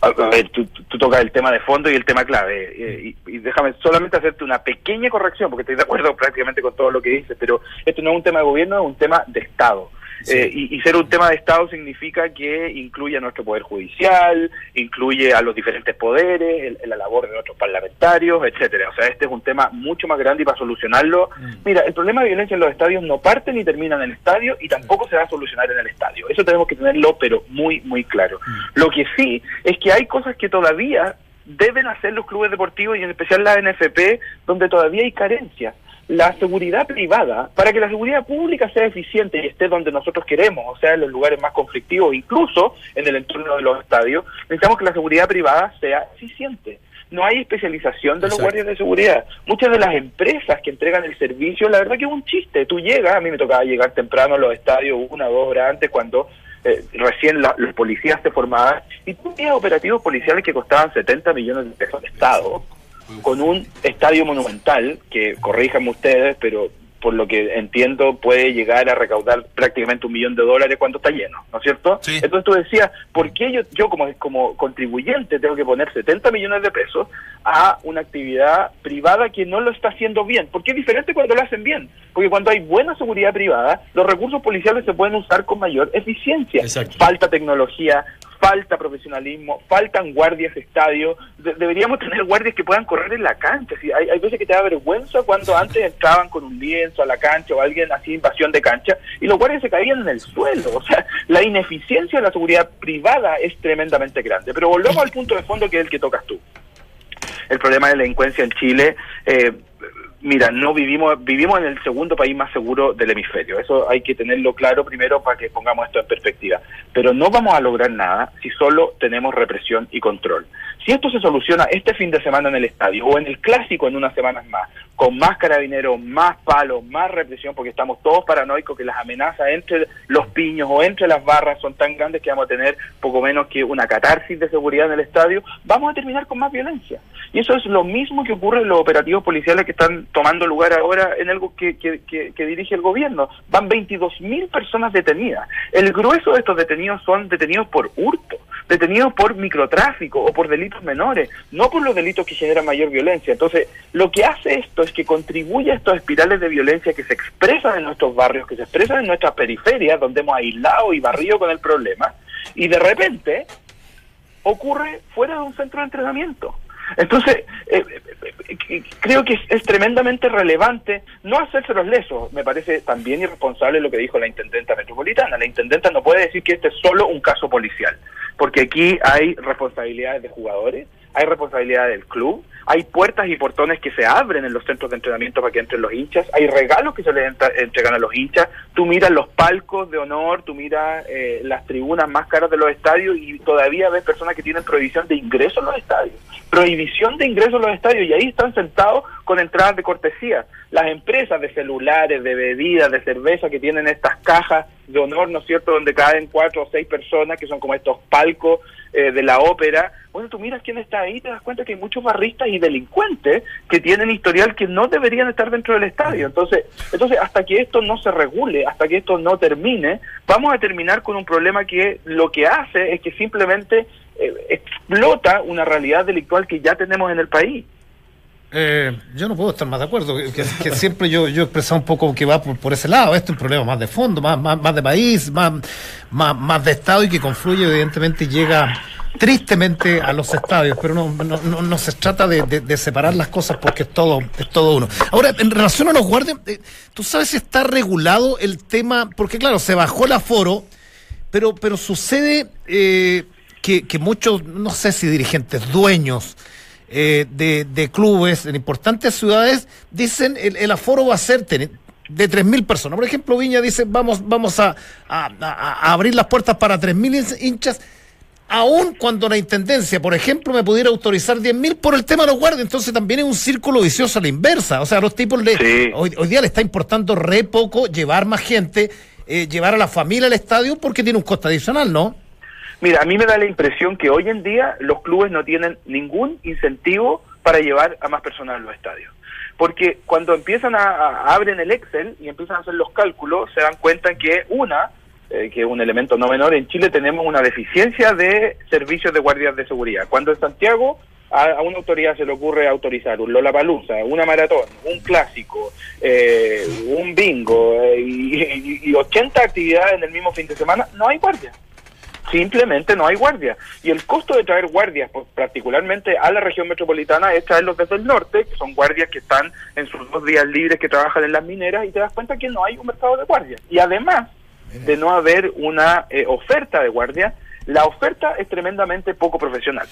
A ver, tú, tocas el tema de fondo y el tema clave. Eh, y, y, déjame solamente hacerte una pequeña corrección, porque estoy de acuerdo [laughs] prácticamente con todo lo que dices, pero esto no es un tema de gobierno, es un tema de Estado. Sí. Eh, y, y, ser un tema de Estado significa que incluye a nuestro Poder Judicial, incluye a los diferentes poderes, el, la labor de nuestros parlamentarios, etcétera. O sea, este es un tema mucho más grande y para solucionarlo. Mm. Mira, el problema de violencia en los estadios no parte ni termina en el estadio y tampoco se va a solucionar en el estadio. Eso tenemos que tenerlo, pero muy, muy claro. Mm. Lo que sí es que hay cosas que todavía deben hacer los clubes deportivos y en especial la NFP, donde todavía hay carencias la seguridad privada, para que la seguridad pública sea eficiente y esté donde nosotros queremos, o sea, en los lugares más conflictivos, incluso en el entorno de los estadios, necesitamos que la seguridad privada sea eficiente. No hay especialización de los guardias de seguridad. Muchas de las empresas que entregan el servicio, la verdad que es un chiste. Tú llegas, a mí me tocaba llegar temprano a los estadios, una o dos horas antes, cuando eh, recién la, los policías se formaban, y tú tenías operativos policiales que costaban 70 millones de pesos al Estado con un estadio monumental, que corríjanme ustedes, pero por lo que entiendo puede llegar a recaudar prácticamente un millón de dólares cuando está lleno, ¿no es cierto? Sí. Entonces tú decías, ¿por qué yo, yo como, como contribuyente tengo que poner 70 millones de pesos a una actividad privada que no lo está haciendo bien? Porque es diferente cuando lo hacen bien, porque cuando hay buena seguridad privada, los recursos policiales se pueden usar con mayor eficiencia. Exacto. Falta tecnología, falta profesionalismo, faltan guardias de estadio, de deberíamos [laughs] tener guardias que puedan correr en la cancha. Si hay, hay, veces que te da vergüenza cuando antes entraban con un lienzo a la cancha o alguien hacía invasión de cancha y los guardias se caían en el suelo. O sea, la ineficiencia de la seguridad privada es tremendamente grande. Pero volvemos al punto de fondo que es el que tocas tú. El problema de la delincuencia en Chile... Eh, mira, no vivimos, vivimos en el segundo país más seguro del hemisferio. Eso hay que tenerlo claro primero para que pongamos esto en perspectiva. Pero no vamos a lograr nada si solo tenemos represión y control. Si esto se soluciona este fin de semana en el estadio o en el clásico en unas semanas más, con más carabineros, más palos, más represión, porque estamos todos paranoicos que las amenazas entre los piños o entre las barras son tan grandes que vamos a tener poco menos que una catarsis de seguridad en el estadio, vamos a terminar con más violencia. Y eso es lo mismo que ocurre en los operativos policiales que están tomando lugar ahora en algo que, que, que, dirige el gobierno. Van 22 mil personas detenidas. El grueso de estos detenidos son detenidos por hurto, detenidos por microtráfico o por delitos menores, no por los delitos que generan mayor violencia. Entonces, lo que hace esto es que contribuye a estos espirales de violencia que se expresan en nuestros barrios, que se expresan en nuestras periferias, donde hemos aislado y barrido con el problema, y de repente ocurre fuera de un centro de entrenamiento. Entonces, eh, eh, creo que es, es, tremendamente relevante no hacerse los lesos. Me parece también irresponsable lo que dijo la intendenta metropolitana. La intendenta no puede decir que este es solo un caso policial, porque aquí hay responsabilidades de jugadores, hay responsabilidad del club, hay puertas y portones que se abren en los centros de entrenamiento para que entren los hinchas, hay regalos que se les entregan a los hinchas, tú miras los palcos de honor, tú miras eh, las tribunas más caras de los estadios y todavía ves personas que tienen prohibición de ingreso a los estadios, prohibición de ingreso a los estadios y ahí están sentados con entradas de cortesía. Las empresas de celulares, de bebidas, de cerveza que tienen estas cajas de honor, ¿no es cierto?, donde caen cuatro o seis personas que son como estos palcos eh, de la ópera, bueno, tú miras quién está ahí, te das cuenta que hay muchos barristas y delincuentes que tienen historial que no deberían estar dentro del estadio. Entonces, entonces hasta que esto no se regule, hasta que esto no termine, vamos a terminar con un problema que lo que hace es que simplemente eh, explota una realidad delictual que ya tenemos en el país. Eh, yo no puedo estar más de acuerdo, que, siempre yo, yo he expresado un poco que va por, por, ese lado. Este es un problema más de fondo, más, más, más de país, más, más, más de Estado y que confluye, evidentemente, y llega tristemente a los estadios, pero no, no, no, no se trata de, de, de, separar las cosas porque es todo, es todo uno. Ahora, en relación a los guardias, eh, ¿tú sabes si está regulado el tema? Porque claro, se bajó el aforo, pero, pero sucede eh, que, que muchos, no sé si dirigentes, dueños, eh, de, de, clubes en importantes ciudades dicen el, el aforo va a ser de 3.000 personas. Por ejemplo, Viña dice vamos, vamos a, a, a abrir las puertas para 3.000 hinchas, aun cuando la Intendencia, por ejemplo, me pudiera autorizar 10.000 por el tema de los guardias. Entonces también es un círculo vicioso a la inversa. O sea, a los tipos le, sí. hoy, hoy, día le está importando re poco llevar más gente, eh, llevar a la familia al estadio porque tiene un costo adicional, ¿no? Mira, a mí me da la impresión que hoy en día los clubes no tienen ningún incentivo para llevar a más personas a los estadios. Porque cuando empiezan a, a abren el Excel y empiezan a hacer los cálculos, se dan cuenta que una, eh, que es un elemento no menor, en Chile tenemos una deficiencia de servicios de guardias de seguridad. Cuando en Santiago a, una autoridad se le ocurre autorizar un Lollapalooza, una maratón, un clásico, eh, un bingo eh, y, y, y 80 actividades en el mismo fin de semana, no hay guardias simplemente no hay guardias. Y el costo de traer guardias, particularmente a la región metropolitana, es traerlos desde el norte, que son guardias que están en sus dos días libres, que trabajan en las mineras, y te das cuenta que no hay un mercado de guardias. Y además de no haber una eh, oferta de guardias, la oferta es tremendamente poco profesional.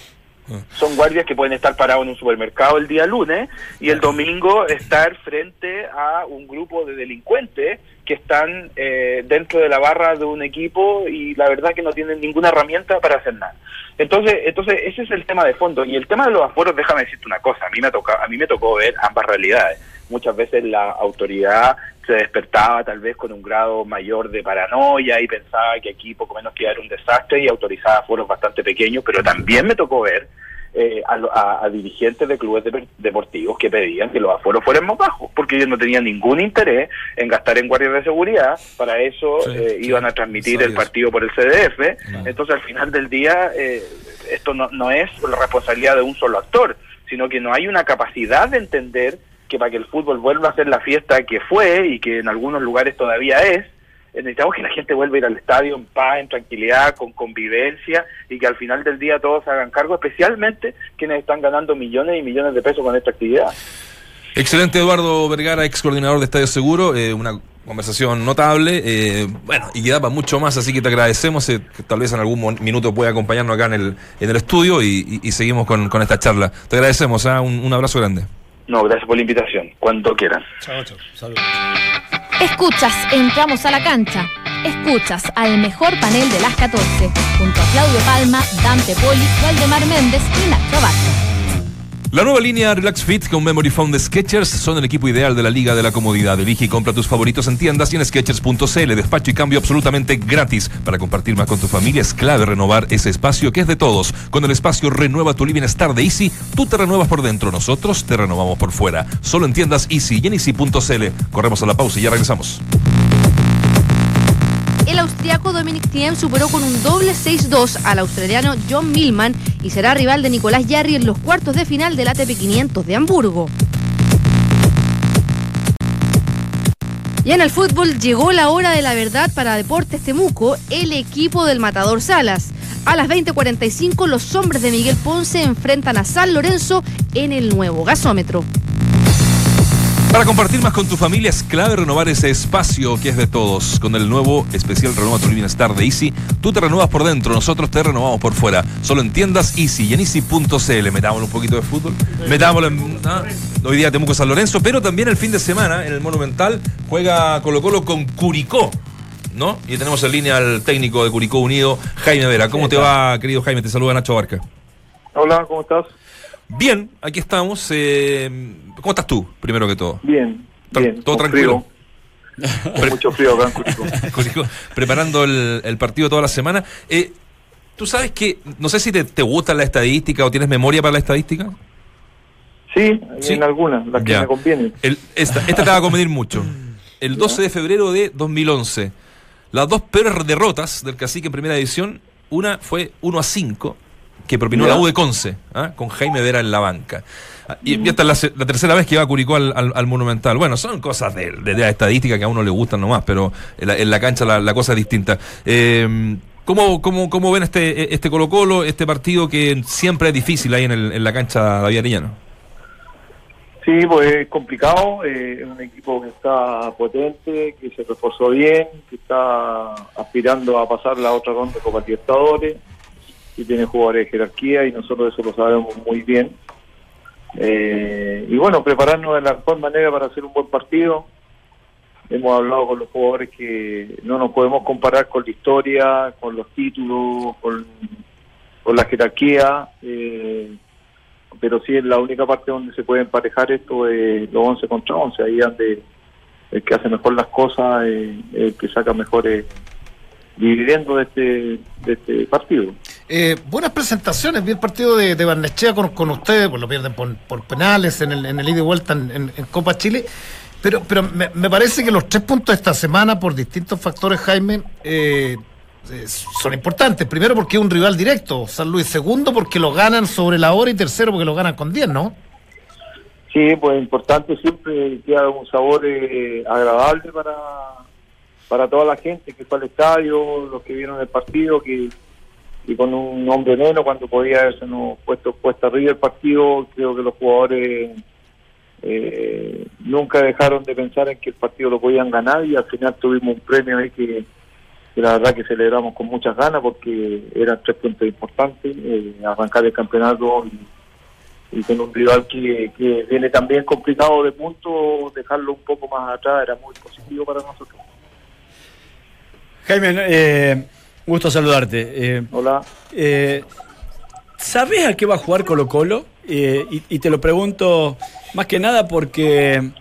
Son guardias que pueden estar parados en un supermercado el día lunes y el domingo estar frente a un grupo de delincuentes que están eh, dentro de la barra de un equipo y la verdad que no tienen ninguna herramienta para hacer nada. Entonces, entonces ese es el tema de fondo y el tema de los aforos, déjame decirte una cosa, a mí me toca, a mí me tocó ver ambas realidades. Muchas veces la autoridad se despertaba tal vez con un grado mayor de paranoia y pensaba que aquí poco menos que era un desastre y autorizaba aforos bastante pequeños, pero también me tocó ver eh, a, a, a, dirigentes de clubes de, deportivos que pedían que los aforos fueran más bajos, porque ellos no tenían ningún interés en gastar en guardias de seguridad, para eso sí, eh, sí, iban a transmitir el partido por el CDF, no. entonces al final del día eh, esto no, no es la responsabilidad de un solo actor, sino que no hay una capacidad de entender que para que el fútbol vuelva a ser la fiesta que fue y que en algunos lugares todavía es, necesitamos que la gente vuelva a ir al estadio en paz, en tranquilidad, con convivencia y que al final del día todos hagan cargo, especialmente quienes están ganando millones y millones de pesos con esta actividad. Excelente Eduardo Vergara, ex coordinador de Estadio Seguro, eh, una conversación notable, eh, bueno, y que da para mucho más, así que te agradecemos, eh, que tal vez en algún minuto pueda acompañarnos acá en el, en el estudio y, y, y seguimos con, con, esta charla. Te agradecemos, ¿eh? un, un abrazo grande. No, gracias por la invitación. Cuando quieran. Chao, chao. Saludos. Escuchas, entramos a la cancha Escuchas al mejor panel de las 14, junto a Claudio Palma, Dante Poli, Valdemar Méndez y Nacho Abastos. La nueva línea Relax Fit con Memory Foam Sketchers son el equipo ideal de la Liga de la Comodidad. Elige y compra tus favoritos en tiendas y en Sketchers.cl. Despacho y cambio absolutamente gratis. Para compartir más con tu familia es clave renovar ese espacio que es de todos. Con el espacio Renueva tu Living Star de Easy, tú te renuevas por dentro, nosotros te renovamos por fuera. Solo en tiendas Easy y en Easy.cl. Corremos a la pausa y ya regresamos. Austriaco Dominic Thiem superó con un doble 6-2 al australiano John Millman y será rival de Nicolás Jarry en los cuartos de final del ATP 500 de Hamburgo. Y en el fútbol llegó la hora de la verdad para Deportes Temuco, el equipo del Matador Salas. A las 20:45 los hombres de Miguel Ponce enfrentan a San Lorenzo en el nuevo gasómetro. Para compartir más con tu familia es clave renovar ese espacio que es de todos. Con el nuevo especial Renova tu Bienestar de Easy, tú te renuevas por dentro, nosotros te renovamos por fuera. Solo en tiendas Easy y en Easy.cl. Metámoslo un poquito de fútbol. Metámoslo en. ¿ah? Hoy día Temuco San Lorenzo, pero también el fin de semana en el Monumental juega Colo Colo con Curicó. ¿No? Y tenemos en línea al técnico de Curicó Unido, Jaime Vera. ¿Cómo te va, querido Jaime? Te saluda Nacho Barca. Hola, ¿cómo estás? Bien, aquí estamos. Eh, ¿Cómo estás tú, primero que todo? Bien, bien. ¿Todo tranquilo? Con mucho frío acá en Curicó. [laughs] Curicó, preparando el, el partido toda la semana. Eh, Tú sabes que, no sé si te, te gusta la estadística o tienes memoria para la estadística. Sí, Sí. en algunas, las que Ya. me convienen. El- esta, esta te va a convenir mucho. El 12 de febrero de 2011, las dos peores derrotas del cacique en primera edición, una fue 1 a 5, que propinó Ya. la U de Conce, ¿ah? con Jaime Vera en la banca. Ah, Y, y esta es la, la tercera vez que va a Curicó al, al- al Monumental. Bueno, son cosas de, de la estadística que a uno le gustan nomás, pero en la, en la cancha la, la cosa es distinta. Eh, ¿cómo, cómo, cómo ven este, este Colo Colo, este partido que siempre es difícil ahí en, el- en la cancha David Arellano? Sí, pues es complicado, eh, es un equipo que está potente, que se reforzó bien, que está aspirando a pasar la otra ronda de Copa Libertadores, tiene jugadores de jerarquía y nosotros eso lo sabemos muy bien. Eh, y bueno, prepararnos de la mejor manera para hacer un buen partido. Hemos hablado con los jugadores que no nos podemos comparar con la historia, con los títulos, con, la jerarquía. eh, pero sí es la única parte donde se puede emparejar esto es los 11 contra 11, ahí donde el que hace mejor las cosas es el que saca mejores dividendos de este, de este partido. Eh, buenas presentaciones, vi el partido de, de Barnechea con, con ustedes, pues lo pierden por, por penales en el, en el ida y vuelta en, Copa Chile, pero, pero me, me parece que los tres puntos de esta semana, por distintos factores, Jaime, eh, eh, son importantes. Primero porque es un rival directo, San Luis. Segundo porque lo ganan sobre la hora y tercero porque lo ganan con 10, ¿no? Sí, pues importante siempre queda un sabor eh, agradable para, para toda la gente que fue al estadio, los que vieron el partido, que, que con un hombre menos, cuando podía haberse puesto puesta arriba el partido, creo que los jugadores eh, nunca dejaron de pensar en que el partido lo podían ganar y al final tuvimos un premio ahí que, la verdad que celebramos con muchas ganas porque eran tres puntos importantes, eh, arrancar el campeonato y, y con un rival que, que viene también complicado de puntos, dejarlo un poco más atrás era muy positivo para nosotros. Jaime, eh, gusto saludarte. Eh, Hola. eh, ¿Sabés a qué va a jugar Colo Colo? Eh, y, y te lo pregunto más que nada porque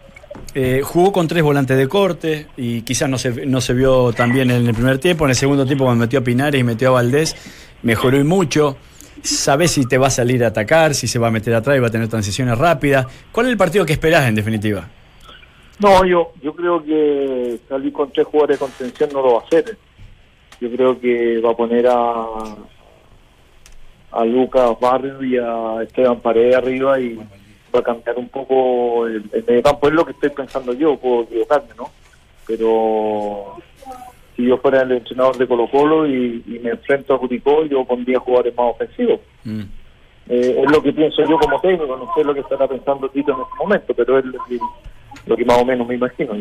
eh, jugó con tres volantes de corte y quizás no se, no se vio tan bien en el primer tiempo. En el segundo tiempo, cuando metió a Pinares y metió a Valdés, mejoró y mucho. ¿Sabés si te va a salir a atacar, si se va a meter atrás y va a tener transiciones rápidas? ¿Cuál es el partido que esperás en definitiva? No, yo yo creo que salir con tres jugadores de contención no lo va a hacer. Yo creo que va a poner a a Lucas Barrio y a Esteban Paredes arriba y va a cambiar un poco el, el mediocampo. Es lo que estoy pensando yo, puedo equivocarme, ¿no? Pero si yo fuera el entrenador de Colo Colo y, y me enfrento a Curicó, yo pondría jugadores más ofensivos. Eh, es lo que pienso yo como técnico, no sé lo que estará pensando Tito en este momento, pero es lo que, lo que más o menos me imagino.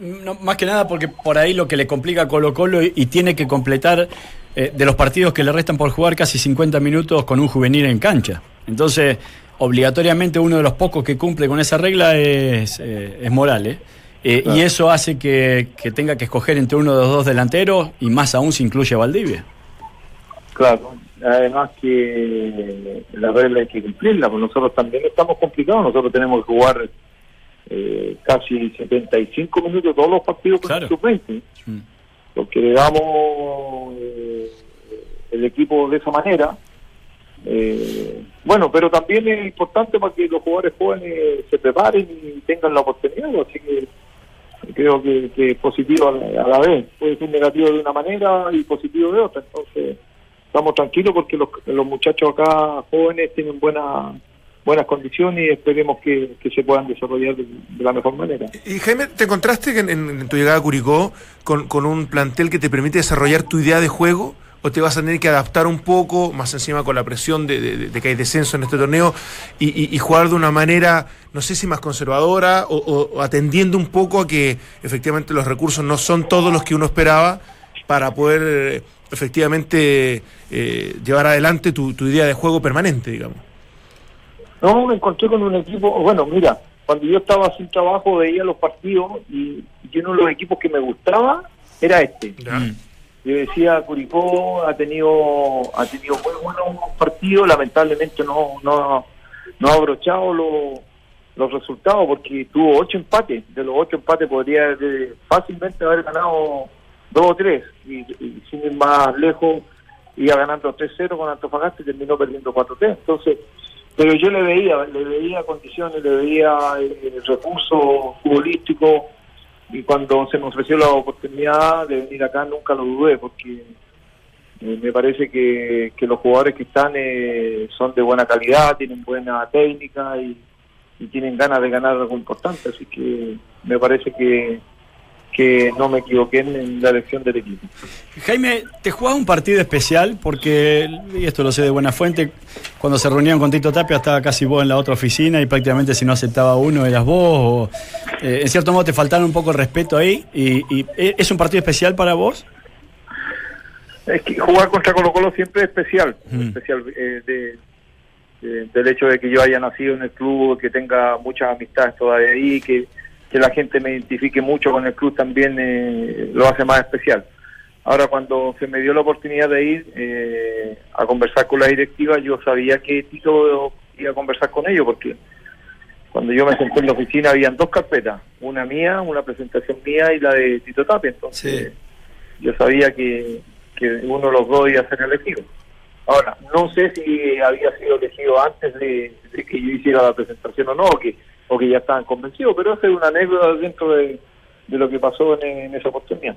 No, más que nada porque por ahí lo que le complica a Colo Colo y, y tiene que completar eh, de los partidos que le restan por jugar casi 50 minutos con un juvenil en cancha. Entonces, obligatoriamente uno de los pocos que cumple con esa regla es, eh, es Morales. Eh, Claro. Y eso hace que, que tenga que escoger entre uno de los dos delanteros y más aún si incluye a Valdivia. Claro, además que la regla hay que cumplirla, pues nosotros también estamos complicados, nosotros tenemos que jugar eh, casi 75 minutos todos los partidos con el sub-20, Mm. porque le damos eh, el equipo de esa manera. Eh, bueno, pero también es importante para que los jugadores jóvenes se preparen y tengan la oportunidad, así que creo que, que es positivo a la, a la vez. Puede ser negativo de una manera y positivo de otra. Entonces, estamos tranquilos porque los, los muchachos acá jóvenes tienen buena, buenas condiciones y esperemos que, que se puedan desarrollar de, la mejor manera. Y Jaime, ¿te encontraste en, en- en tu llegada a Curicó con, con un plantel que te permite desarrollar tu idea de juego? ¿O te vas a tener que adaptar un poco, más encima con la presión de, de- de que hay descenso en este torneo, y, y- jugar de una manera, no sé si más conservadora, o atendiendo un poco a que efectivamente los recursos no son todos los que uno esperaba para poder eh, efectivamente eh, llevar adelante tu, tu idea de juego permanente, digamos? No, me encontré con un equipo, bueno, mira, cuando yo estaba sin trabajo veía los partidos y, y uno de los equipos que me gustaba era este. Yo decía, Curicó ha tenido ha tenido muy buenos partidos, lamentablemente no no, no ha abrochado los los resultados porque tuvo ocho empates, de los ocho empates podría eh, fácilmente haber ganado dos o tres y, y sin ir más lejos iba ganando 3-0 con Antofagasta y terminó perdiendo 4-3. Entonces, pero yo le veía, le veía condiciones, le veía eh, recursos futbolísticos y cuando se me ofreció la oportunidad de venir acá nunca lo dudé porque eh, me parece que, que los jugadores que están eh, son de buena calidad, tienen buena técnica y tienen ganas de ganar algo importante, así que me parece que, que no me equivoqué en, la elección del equipo. Jaime, te jugás un partido especial porque, y esto lo sé de buena fuente, cuando se reunían con Tito Tapia estaba casi vos en la otra oficina y prácticamente si no aceptaba uno eras vos. O, eh, en cierto modo te faltaron un poco el respeto ahí. Y, y, ¿e- ¿Es un partido especial para vos? Es que jugar contra Colo Colo siempre es especial, especial eh, de, de- del hecho de que yo haya nacido en el club, que tenga muchas amistades todavía ahí, que, que la gente me identifique mucho con el club también eh, lo hace más especial. Ahora cuando se me dio la oportunidad de ir eh, a conversar con la directiva, yo sabía que Tito iba a conversar con ellos porque cuando yo me senté en la oficina habían dos carpetas, una mía, una presentación mía y la de Tito Tapia, entonces yo sabía que, que uno de los dos iba a ser elegido. Ahora, no sé si había sido elegido antes de, de que yo hiciera la presentación o no, o que, o que ya estaban convencidos, pero esa es una anécdota dentro de, de lo que pasó en, en esa oportunidad.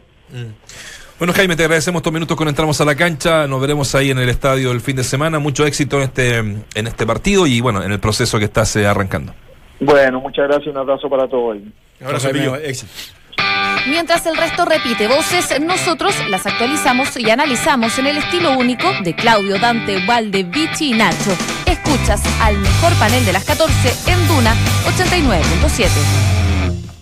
Bueno, Jaime, te agradecemos estos minutos cuando entramos a la cancha. Nos veremos ahí en el estadio el fin de semana. Mucho éxito en este, en este partido y bueno, en el proceso que estás eh, arrancando. Bueno, muchas gracias, un abrazo para todos. Abrazo, Pillo. Mientras el resto repite voces, nosotros las actualizamos y analizamos en el estilo único de Claudio, Dante, Valde, Vichy y Nacho. Escuchas al mejor panel de las 14 en Duna 89.7.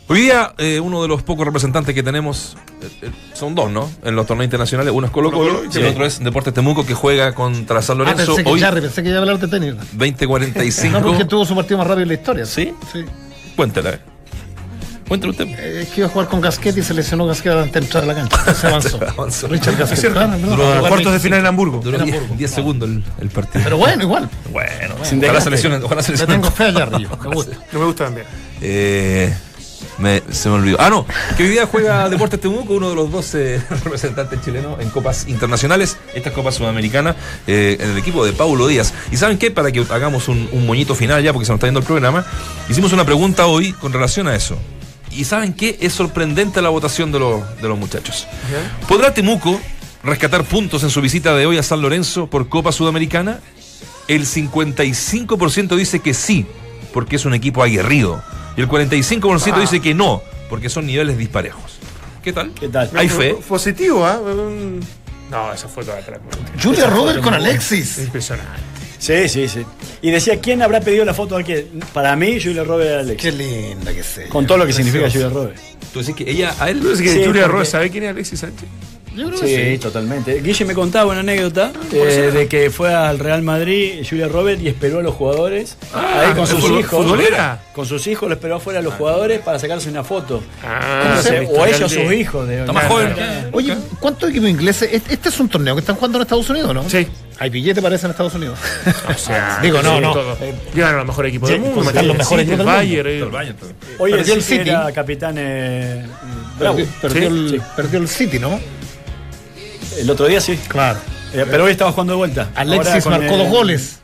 Hoy día, eh, uno de los pocos representantes que tenemos, eh, eh, son dos, ¿no? En los torneos internacionales. Uno es Colo Colo y el otro es Deportes Temuco, que juega contra San Ah, Lorenzo. pensé que, Hoy, Jarry, pensé que iba a hablar de tenis. 20.45. No, porque tuvo su partido más rápido en la historia. ¿Sí? Sí. Cuéntela. Cuéntelo usted. Eh, Es que iba a jugar con Gasquet y se lesionó Gasquet antes de entrar a la cancha. [laughs] Se avanzó. Avanzó. Richard Gasquet. Es. Claro, Duró cuartos de final en Hamburgo. Duró En 10 Hamburgo. 10 segundos el, el partido. Pero bueno, igual. Bueno, Sin ojalá se lesionen. Ojalá se Le lesionen. tengo fe a Jarry, yo, me [laughs] gusta. No me gusta también. Eh, me- se me olvidó. Ah, no, que hoy día juega Deportes Temuco, uno de los 12 [laughs] representantes chilenos en copas internacionales. Esta es Copa Sudamericana, eh, en el equipo de Paulo Díaz. ¿Y saben qué? Para que hagamos un, un moñito final ya, porque se nos está yendo el programa, hicimos una pregunta hoy con relación a eso. ¿Y saben qué? Es sorprendente la votación de los, de los muchachos. ¿Podrá Temuco rescatar puntos en su visita de hoy a San Lorenzo por Copa Sudamericana? El 55% dice que sí, porque es un equipo aguerrido. Y el 45% Ah. dice que no, porque son niveles disparejos. ¿Qué tal? ¿Qué tal? Hay fe. Positivo, ¿ah? No, esa foto de atrás. Julia Robert con Alexis. Impresionante. Sí, sí, sí. Y decía, ¿quién habrá pedido la foto a quién? Para mí, Julia Robert y Alex. Qué linda que sea. Con todo lo que significa. Julia Robert. Tú decís que ella, a él. ¿Tú dices que Sí, Julia porque- Roberts sabe quién es Alexis Sánchez? Yo creo Sí, que sí. totalmente. Guille me contaba una anécdota eh, de que fue al Real Madrid Julia Robert y esperó a los jugadores Ah, ahí con sus ¿fut- hijos. futbolera? Con sus hijos lo esperó afuera a los jugadores para sacarse una foto. Ah, Entonces, o ellos sus hijos. De, Claro. joven. Oye, ¿cuántos equipos ingleses? Este este es un torneo que están jugando en Estados Unidos, ¿no? Sí. Hay billete parece en Estados Unidos. O sea, [laughs] Digo, no, sí, no. todo. Llevan a los mejores equipos Sí, del mundo. están los el mejores equipos el del mundo. Bayern, eh. El Bayern, pero- Oye, Perdió el sí que City. era capitán eh, Bravo. Perdió, perdió Sí, el, sí. perdió el City, ¿no? El otro día sí. Claro. Eh, pero hoy estaba jugando de vuelta. Alexis marcó el- dos goles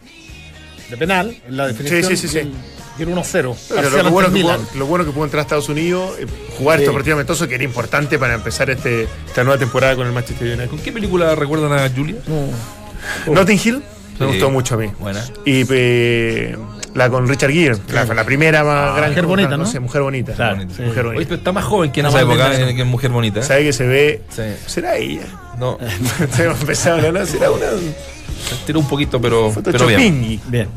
de penal en la definición. Sí, sí, sí, sí. el 1-0. Pero Parcial lo, bueno que pudo, Milan. lo bueno que pudo entrar a Estados Unidos, eh, jugar Sí. estos partidos amistosos que era importante para empezar este, esta nueva temporada con el Manchester United. ¿Con qué película recuerdan a Julia? Notting Hill me Sí. gustó mucho a mí. Buena. Y eh, la con Richard Gere, la, la primera más gran Mujer bonita, ¿no? sé, mujer bonita. Claro, Sí, sí. mujer Oye, bonita. pero está más joven que en esa época, que es mujer bonita. Sabe que se ve. Sí. ¿Será ella? No, [laughs] Hemos empezado a hablar, será una tiró un poquito, pero, foto pero bien. Bien.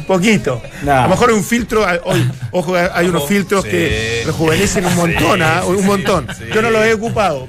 Un poquito. Nah. A lo mejor un filtro. ah, Hoy, ojo, hay unos filtros sí. que rejuvenecen un montón, ¿ah? un montón. Yo no los he ocupado,